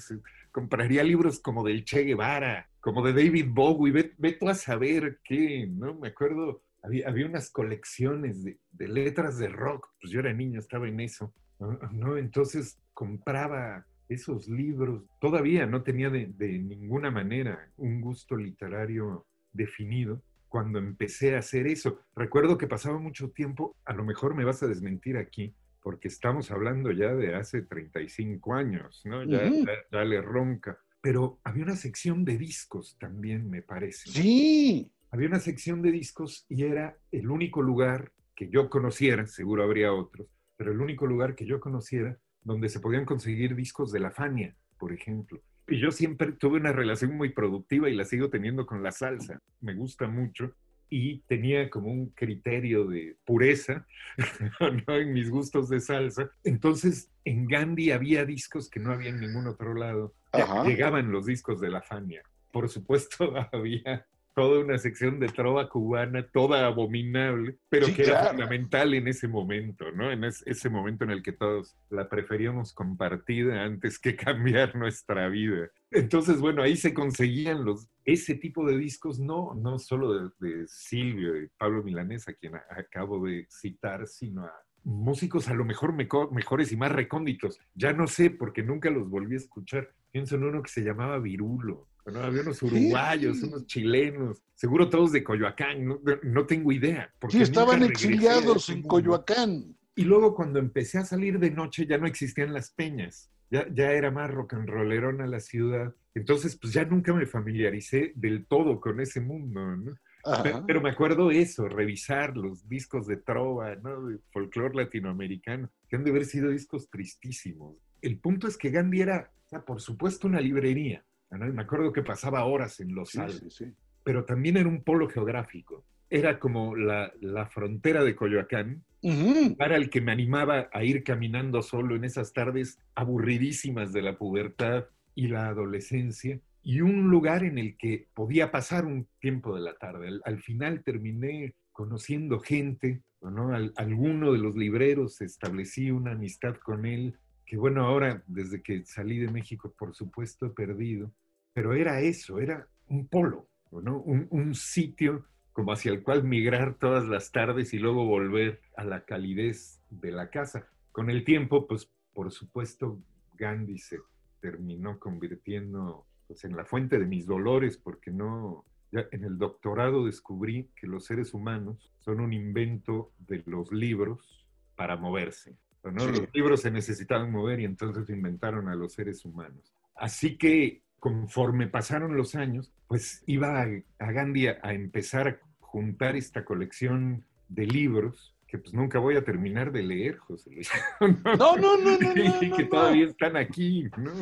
Compraría libros como del Che Guevara, como de David Bowie, ve, ve tú a saber qué, ¿no? Me acuerdo, había, había unas colecciones de, de letras de rock, pues yo era niño, estaba en eso, ¿no? ¿no? Entonces compraba esos libros, todavía no tenía de, de ninguna manera un gusto literario definido cuando empecé a hacer eso. Recuerdo que pasaba mucho tiempo, a lo mejor me vas a desmentir aquí, porque estamos hablando ya de hace 35 años, ¿no? Ya, ya le ronca. Pero había una sección de discos también, me parece. Sí. Había una sección de discos y era el único lugar que yo conociera, seguro habría otros, pero el único lugar que yo conociera donde se podían conseguir discos de la Fania, por ejemplo. Y yo siempre tuve una relación muy productiva y la sigo teniendo con la salsa. Me gusta mucho y tenía como un criterio de pureza (laughs) ¿no? en mis gustos de salsa. Entonces, en Gandhi había discos que no había en ningún otro lado. Ajá. Llegaban los discos de la Fania. Por supuesto, (laughs) había toda una sección de trova cubana, toda abominable, pero Sí, que era fundamental en ese momento, ¿no? En es- ese momento en el que todos la preferíamos compartida antes que (laughs) cambiar nuestra vida. Entonces, bueno, ahí se conseguían los, ese tipo de discos, no, no solo de, de Silvio y Pablo Milanés, a quien a- acabo de citar, sino a músicos a lo mejor meco- mejores y más recónditos. Ya no sé, porque nunca los volví a escuchar. Pienso en uno que se llamaba Virulo. ¿No? Había unos uruguayos, unos chilenos, seguro todos de Coyoacán, no, no tengo idea. porque Sí, estaban exiliados en. Coyoacán. Y luego cuando empecé a salir de noche ya no existían las peñas, ya, ya era más rock and rollerona la ciudad. Entonces pues ya nunca me familiaricé del todo con ese mundo, ¿no? Ajá. Pero me acuerdo eso, revisar los discos de trova, ¿no? De folclore latinoamericano, que han de haber sido discos tristísimos. El punto es que Gandhi era, o sea, por supuesto, una librería. Me acuerdo que pasaba horas en Los Sí, Altos sí, sí. pero también era un polo geográfico. Era como la, la frontera de Coyoacán, Ujú. para el que me animaba a ir caminando solo en esas tardes aburridísimas de la pubertad y la adolescencia, y un lugar en el que podía pasar un tiempo de la tarde. Al, al final terminé conociendo gente, ¿no? Al- alguno de los libreros establecí una amistad con él, que bueno, ahora desde que salí de México, por supuesto, he perdido, pero era eso, era un polo, ¿no? un, un sitio como hacia el cual migrar todas las tardes y luego volver a la calidez de la casa. Con el tiempo, pues por supuesto, Gandhi se terminó convirtiendo pues, en la fuente de mis dolores, porque no, ya en el doctorado descubrí que los seres humanos son un invento de los libros para moverse. ¿no? Sí. Los libros se necesitaban mover y entonces inventaron a los seres humanos. Así que conforme pasaron los años, pues iba a, a Gandhi a, a empezar a juntar esta colección de libros que pues nunca voy a terminar de leer, José Luis. (laughs) No, no, no, no, no, Y que no, todavía están aquí, ¿no?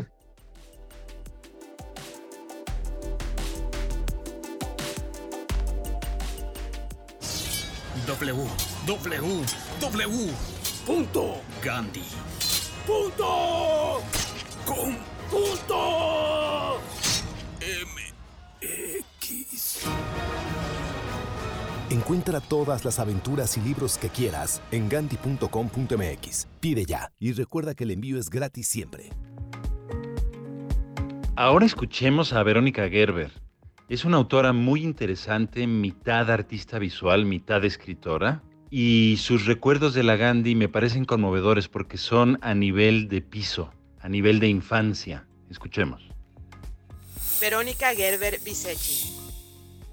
www.gandhi. Punto. Con punto. Encuentra todas las aventuras y libros que quieras en gandhi.com.mx. Pide ya y recuerda que el envío es gratis siempre. Ahora escuchemos a Verónica Gerber. Es una autora muy interesante, mitad artista visual, mitad escritora. Y sus recuerdos de la Gandhi me parecen conmovedores porque son a nivel de piso, a nivel de infancia. Escuchemos. Verónica Gerber Bisechi.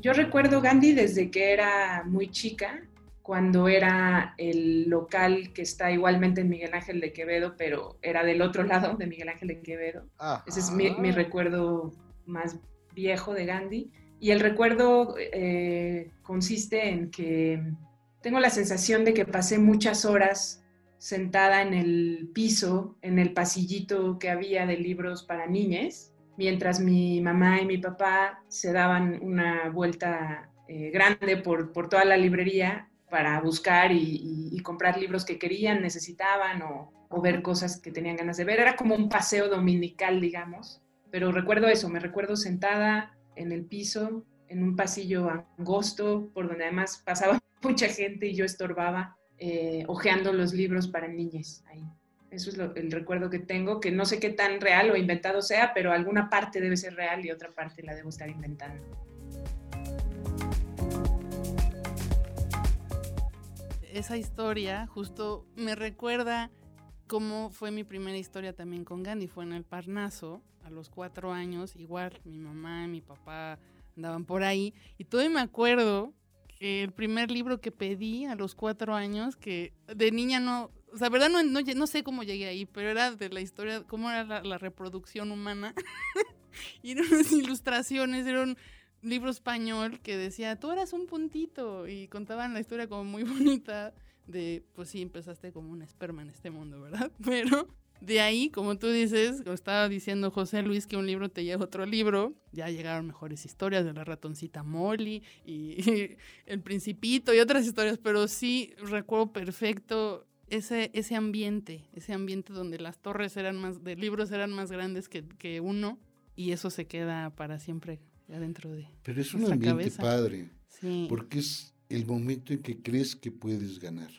Yo recuerdo Gandhi desde que era muy chica, cuando era el local que está igualmente en Miguel Ángel de Quevedo, pero era del otro (laughs) lado de Miguel Ángel de Quevedo. Ese es mi, mi recuerdo más viejo de Gandhi. Y el recuerdo eh, consiste en que tengo la sensación de que pasé muchas horas sentada en el piso, en el pasillito que había de libros para niñas, mientras mi mamá y mi papá se daban una vuelta eh, grande por, por, toda la librería para buscar y, y, y, comprar libros que querían, necesitaban o, o ver cosas que tenían ganas de ver. Era como un paseo dominical, digamos. Pero recuerdo eso, me recuerdo sentada en el piso, en un pasillo angosto, por donde además pasaba (laughs) mucha gente y yo estorbaba, eh, hojeando los libros para niñas ahí. Eso es lo, el recuerdo que tengo, que no sé qué tan real o inventado sea, pero alguna parte debe ser real y otra parte la debo estar inventando. Esa historia justo me recuerda cómo fue mi primera historia también con Gandhi. Fue en el Parnaso, a los cuatro años, igual mi mamá y mi papá andaban por ahí. Y todavía me acuerdo que el primer libro que pedí a los cuatro años, que de niña no, o sea, verdad no, no, no sé cómo llegué ahí, pero era de la historia, cómo era la, la reproducción humana. (laughs) y eran unas ilustraciones, era un libro español que decía, tú eras un puntito, y contaban la historia como muy (laughs) bonita de, pues sí, empezaste como un esperma en este mundo, ¿verdad? (laughs) Pero de ahí, como tú dices, como estaba diciendo José Luis, que un libro te lleva a otro libro, ya llegaron mejores historias de la ratoncita Molly y, y El Principito y otras historias, pero sí recuerdo perfecto ese, ese ambiente, ese ambiente donde las torres eran más, de libros eran más grandes que, que uno y eso se queda para siempre adentro de Pero es un ambiente cabeza. padre, sí. porque es el momento en que crees que puedes ganar,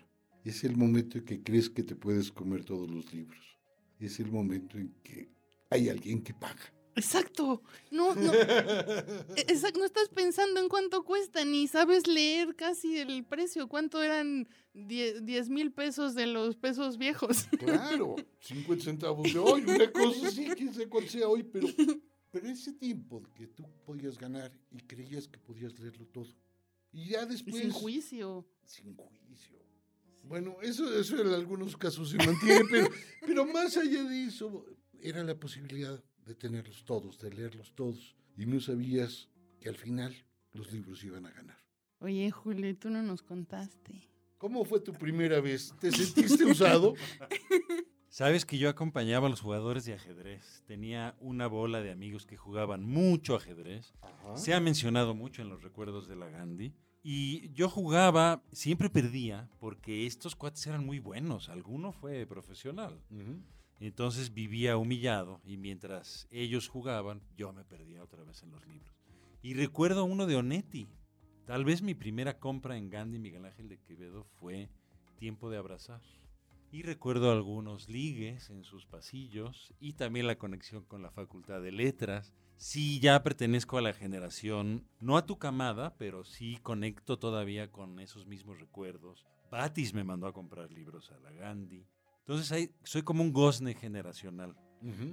es el momento en que crees que te puedes comer todos los libros, es el momento en que hay alguien que paga. Exacto. No, no. (laughs) exacto, no estás pensando en cuánto cuesta, ni sabes leer casi el precio. ¿Cuánto eran 10 mil pesos de los pesos viejos? Claro, (laughs) 50 centavos de hoy, una cosa así, quién sabe cuál sea hoy, pero, pero ese tiempo que tú podías ganar y creías que podías leerlo todo. Y ya después... Sin juicio. Sin juicio. Bueno, eso, eso en algunos casos se mantiene, pero, pero más allá de eso, era la posibilidad de tenerlos todos, de leerlos todos. Y no sabías que al final los libros iban a ganar. Oye, Julio, tú no nos contaste. ¿Cómo fue tu primera vez? ¿Te sentiste (laughs) usado? Sabes que yo acompañaba a los jugadores de ajedrez. Tenía una bola de amigos que jugaban mucho ajedrez. Se ha mencionado mucho en los recuerdos de la Gandhi. Y yo jugaba, siempre perdía, porque estos cuates eran muy buenos. Alguno fue profesional. Entonces vivía humillado y mientras ellos jugaban, yo me perdía otra vez en los libros. Y recuerdo uno de Onetti. Tal vez mi primera compra en Gandhi Miguel Ángel de Quevedo fue Tiempo de Abrazar. Y recuerdo algunos ligues en sus pasillos y también la conexión con la Facultad de Letras. Sí, ya pertenezco a la generación, no a tu camada, pero sí conecto todavía con esos mismos recuerdos. Batis me mandó a comprar libros a la Gandhi. Entonces ahí soy como un gozne generacional.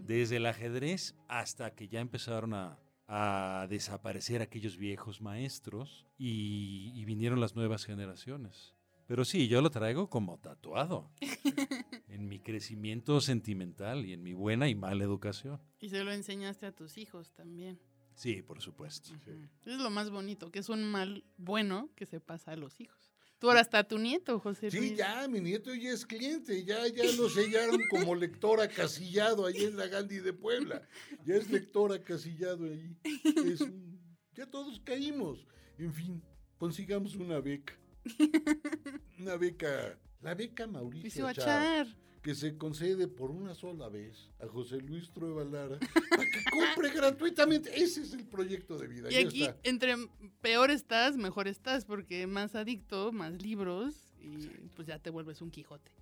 Desde el ajedrez hasta que ya empezaron a, a desaparecer aquellos viejos maestros y, y vinieron las nuevas generaciones. Pero sí, yo lo traigo como tatuado (laughs) en mi crecimiento sentimental y en mi buena y mala educación. Y se lo enseñaste a tus hijos también. Sí, por supuesto. Es lo más bonito, que es un mal bueno que se pasa a los hijos. Tú ahora está tu nieto, José Sí, Luis. ya, mi nieto ya es cliente, ya, ya lo sellaron como lector acasillado ahí en la Gandhi de Puebla. Ya es lector acasillado ahí. Es un- ya todos caímos. En fin, consigamos una beca. (laughs) Una beca, la beca Mauricio Mauricio Achar, Achar. Que se concede por una sola vez a José Luis Trueba Lara para que compre gratuitamente. Ese es el proyecto de vida. Y ya aquí, está. entre peor estás, mejor estás, porque más adicto, más libros, y pues ya te vuelves un Quijote.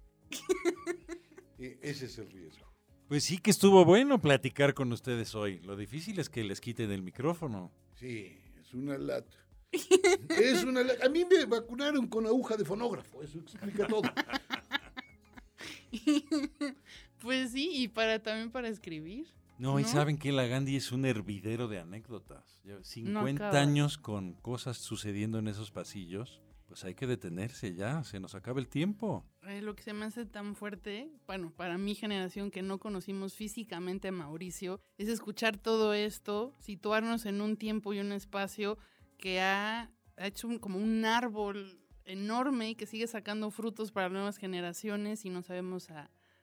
E- ese es el riesgo. Pues sí que estuvo bueno platicar con ustedes hoy. Lo difícil es que les quiten el micrófono. Sí, es una lata. Es una lata. A mí me vacunaron con aguja de fonógrafo, eso explica todo. (laughs) (laughs) Pues sí, y para también para escribir. No, y saben que la Gandhi es un hervidero de anécdotas. Ya 50 acaba. años con cosas sucediendo en esos pasillos. Pues hay que detenerse ya, se nos acaba el tiempo. Eh, lo que se me hace tan fuerte, bueno, para mi generación que no conocimos físicamente a Mauricio, es escuchar todo esto, situarnos en un tiempo y un espacio que ha, ha hecho un- como un árbol enorme y que sigue sacando frutos para nuevas generaciones y no sabemos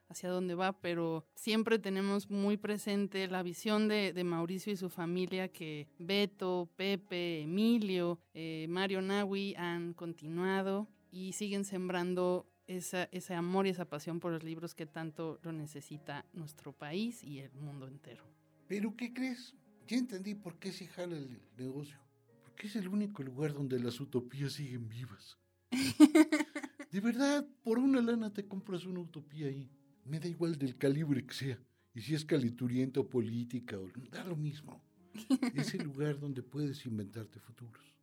hacia dónde va, pero siempre tenemos muy presente la visión de, Mauricio y su familia que Beto, Pepe, Emilio, eh, Mario Nahui han continuado y siguen sembrando ese amor y esa pasión por los libros que tanto lo necesita nuestro país y el mundo entero. Pero ¿qué crees? Ya entendí por qué se jala el negocio. Porque es el único lugar donde las utopías siguen vivas. (laughs) De verdad, por una lana te compras una utopía ahí. Me da igual del calibre que sea. Y si es caliturienta o política, o, da lo mismo. Es el lugar donde puedes inventarte futuros.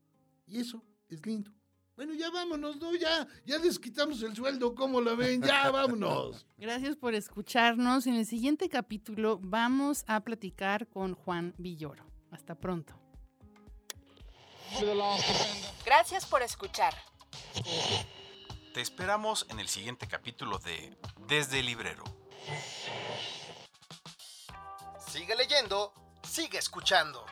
Y eso es lindo. Bueno, ya vámonos, ¿no? Ya, ya les quitamos el sueldo, ¿cómo la ven? Ya, vámonos. Gracias por escucharnos. En el siguiente capítulo vamos a platicar con Juan Villoro. Hasta pronto. Gracias por escuchar. Te esperamos en el siguiente capítulo de Desde el Librero. Sigue leyendo, sigue escuchando.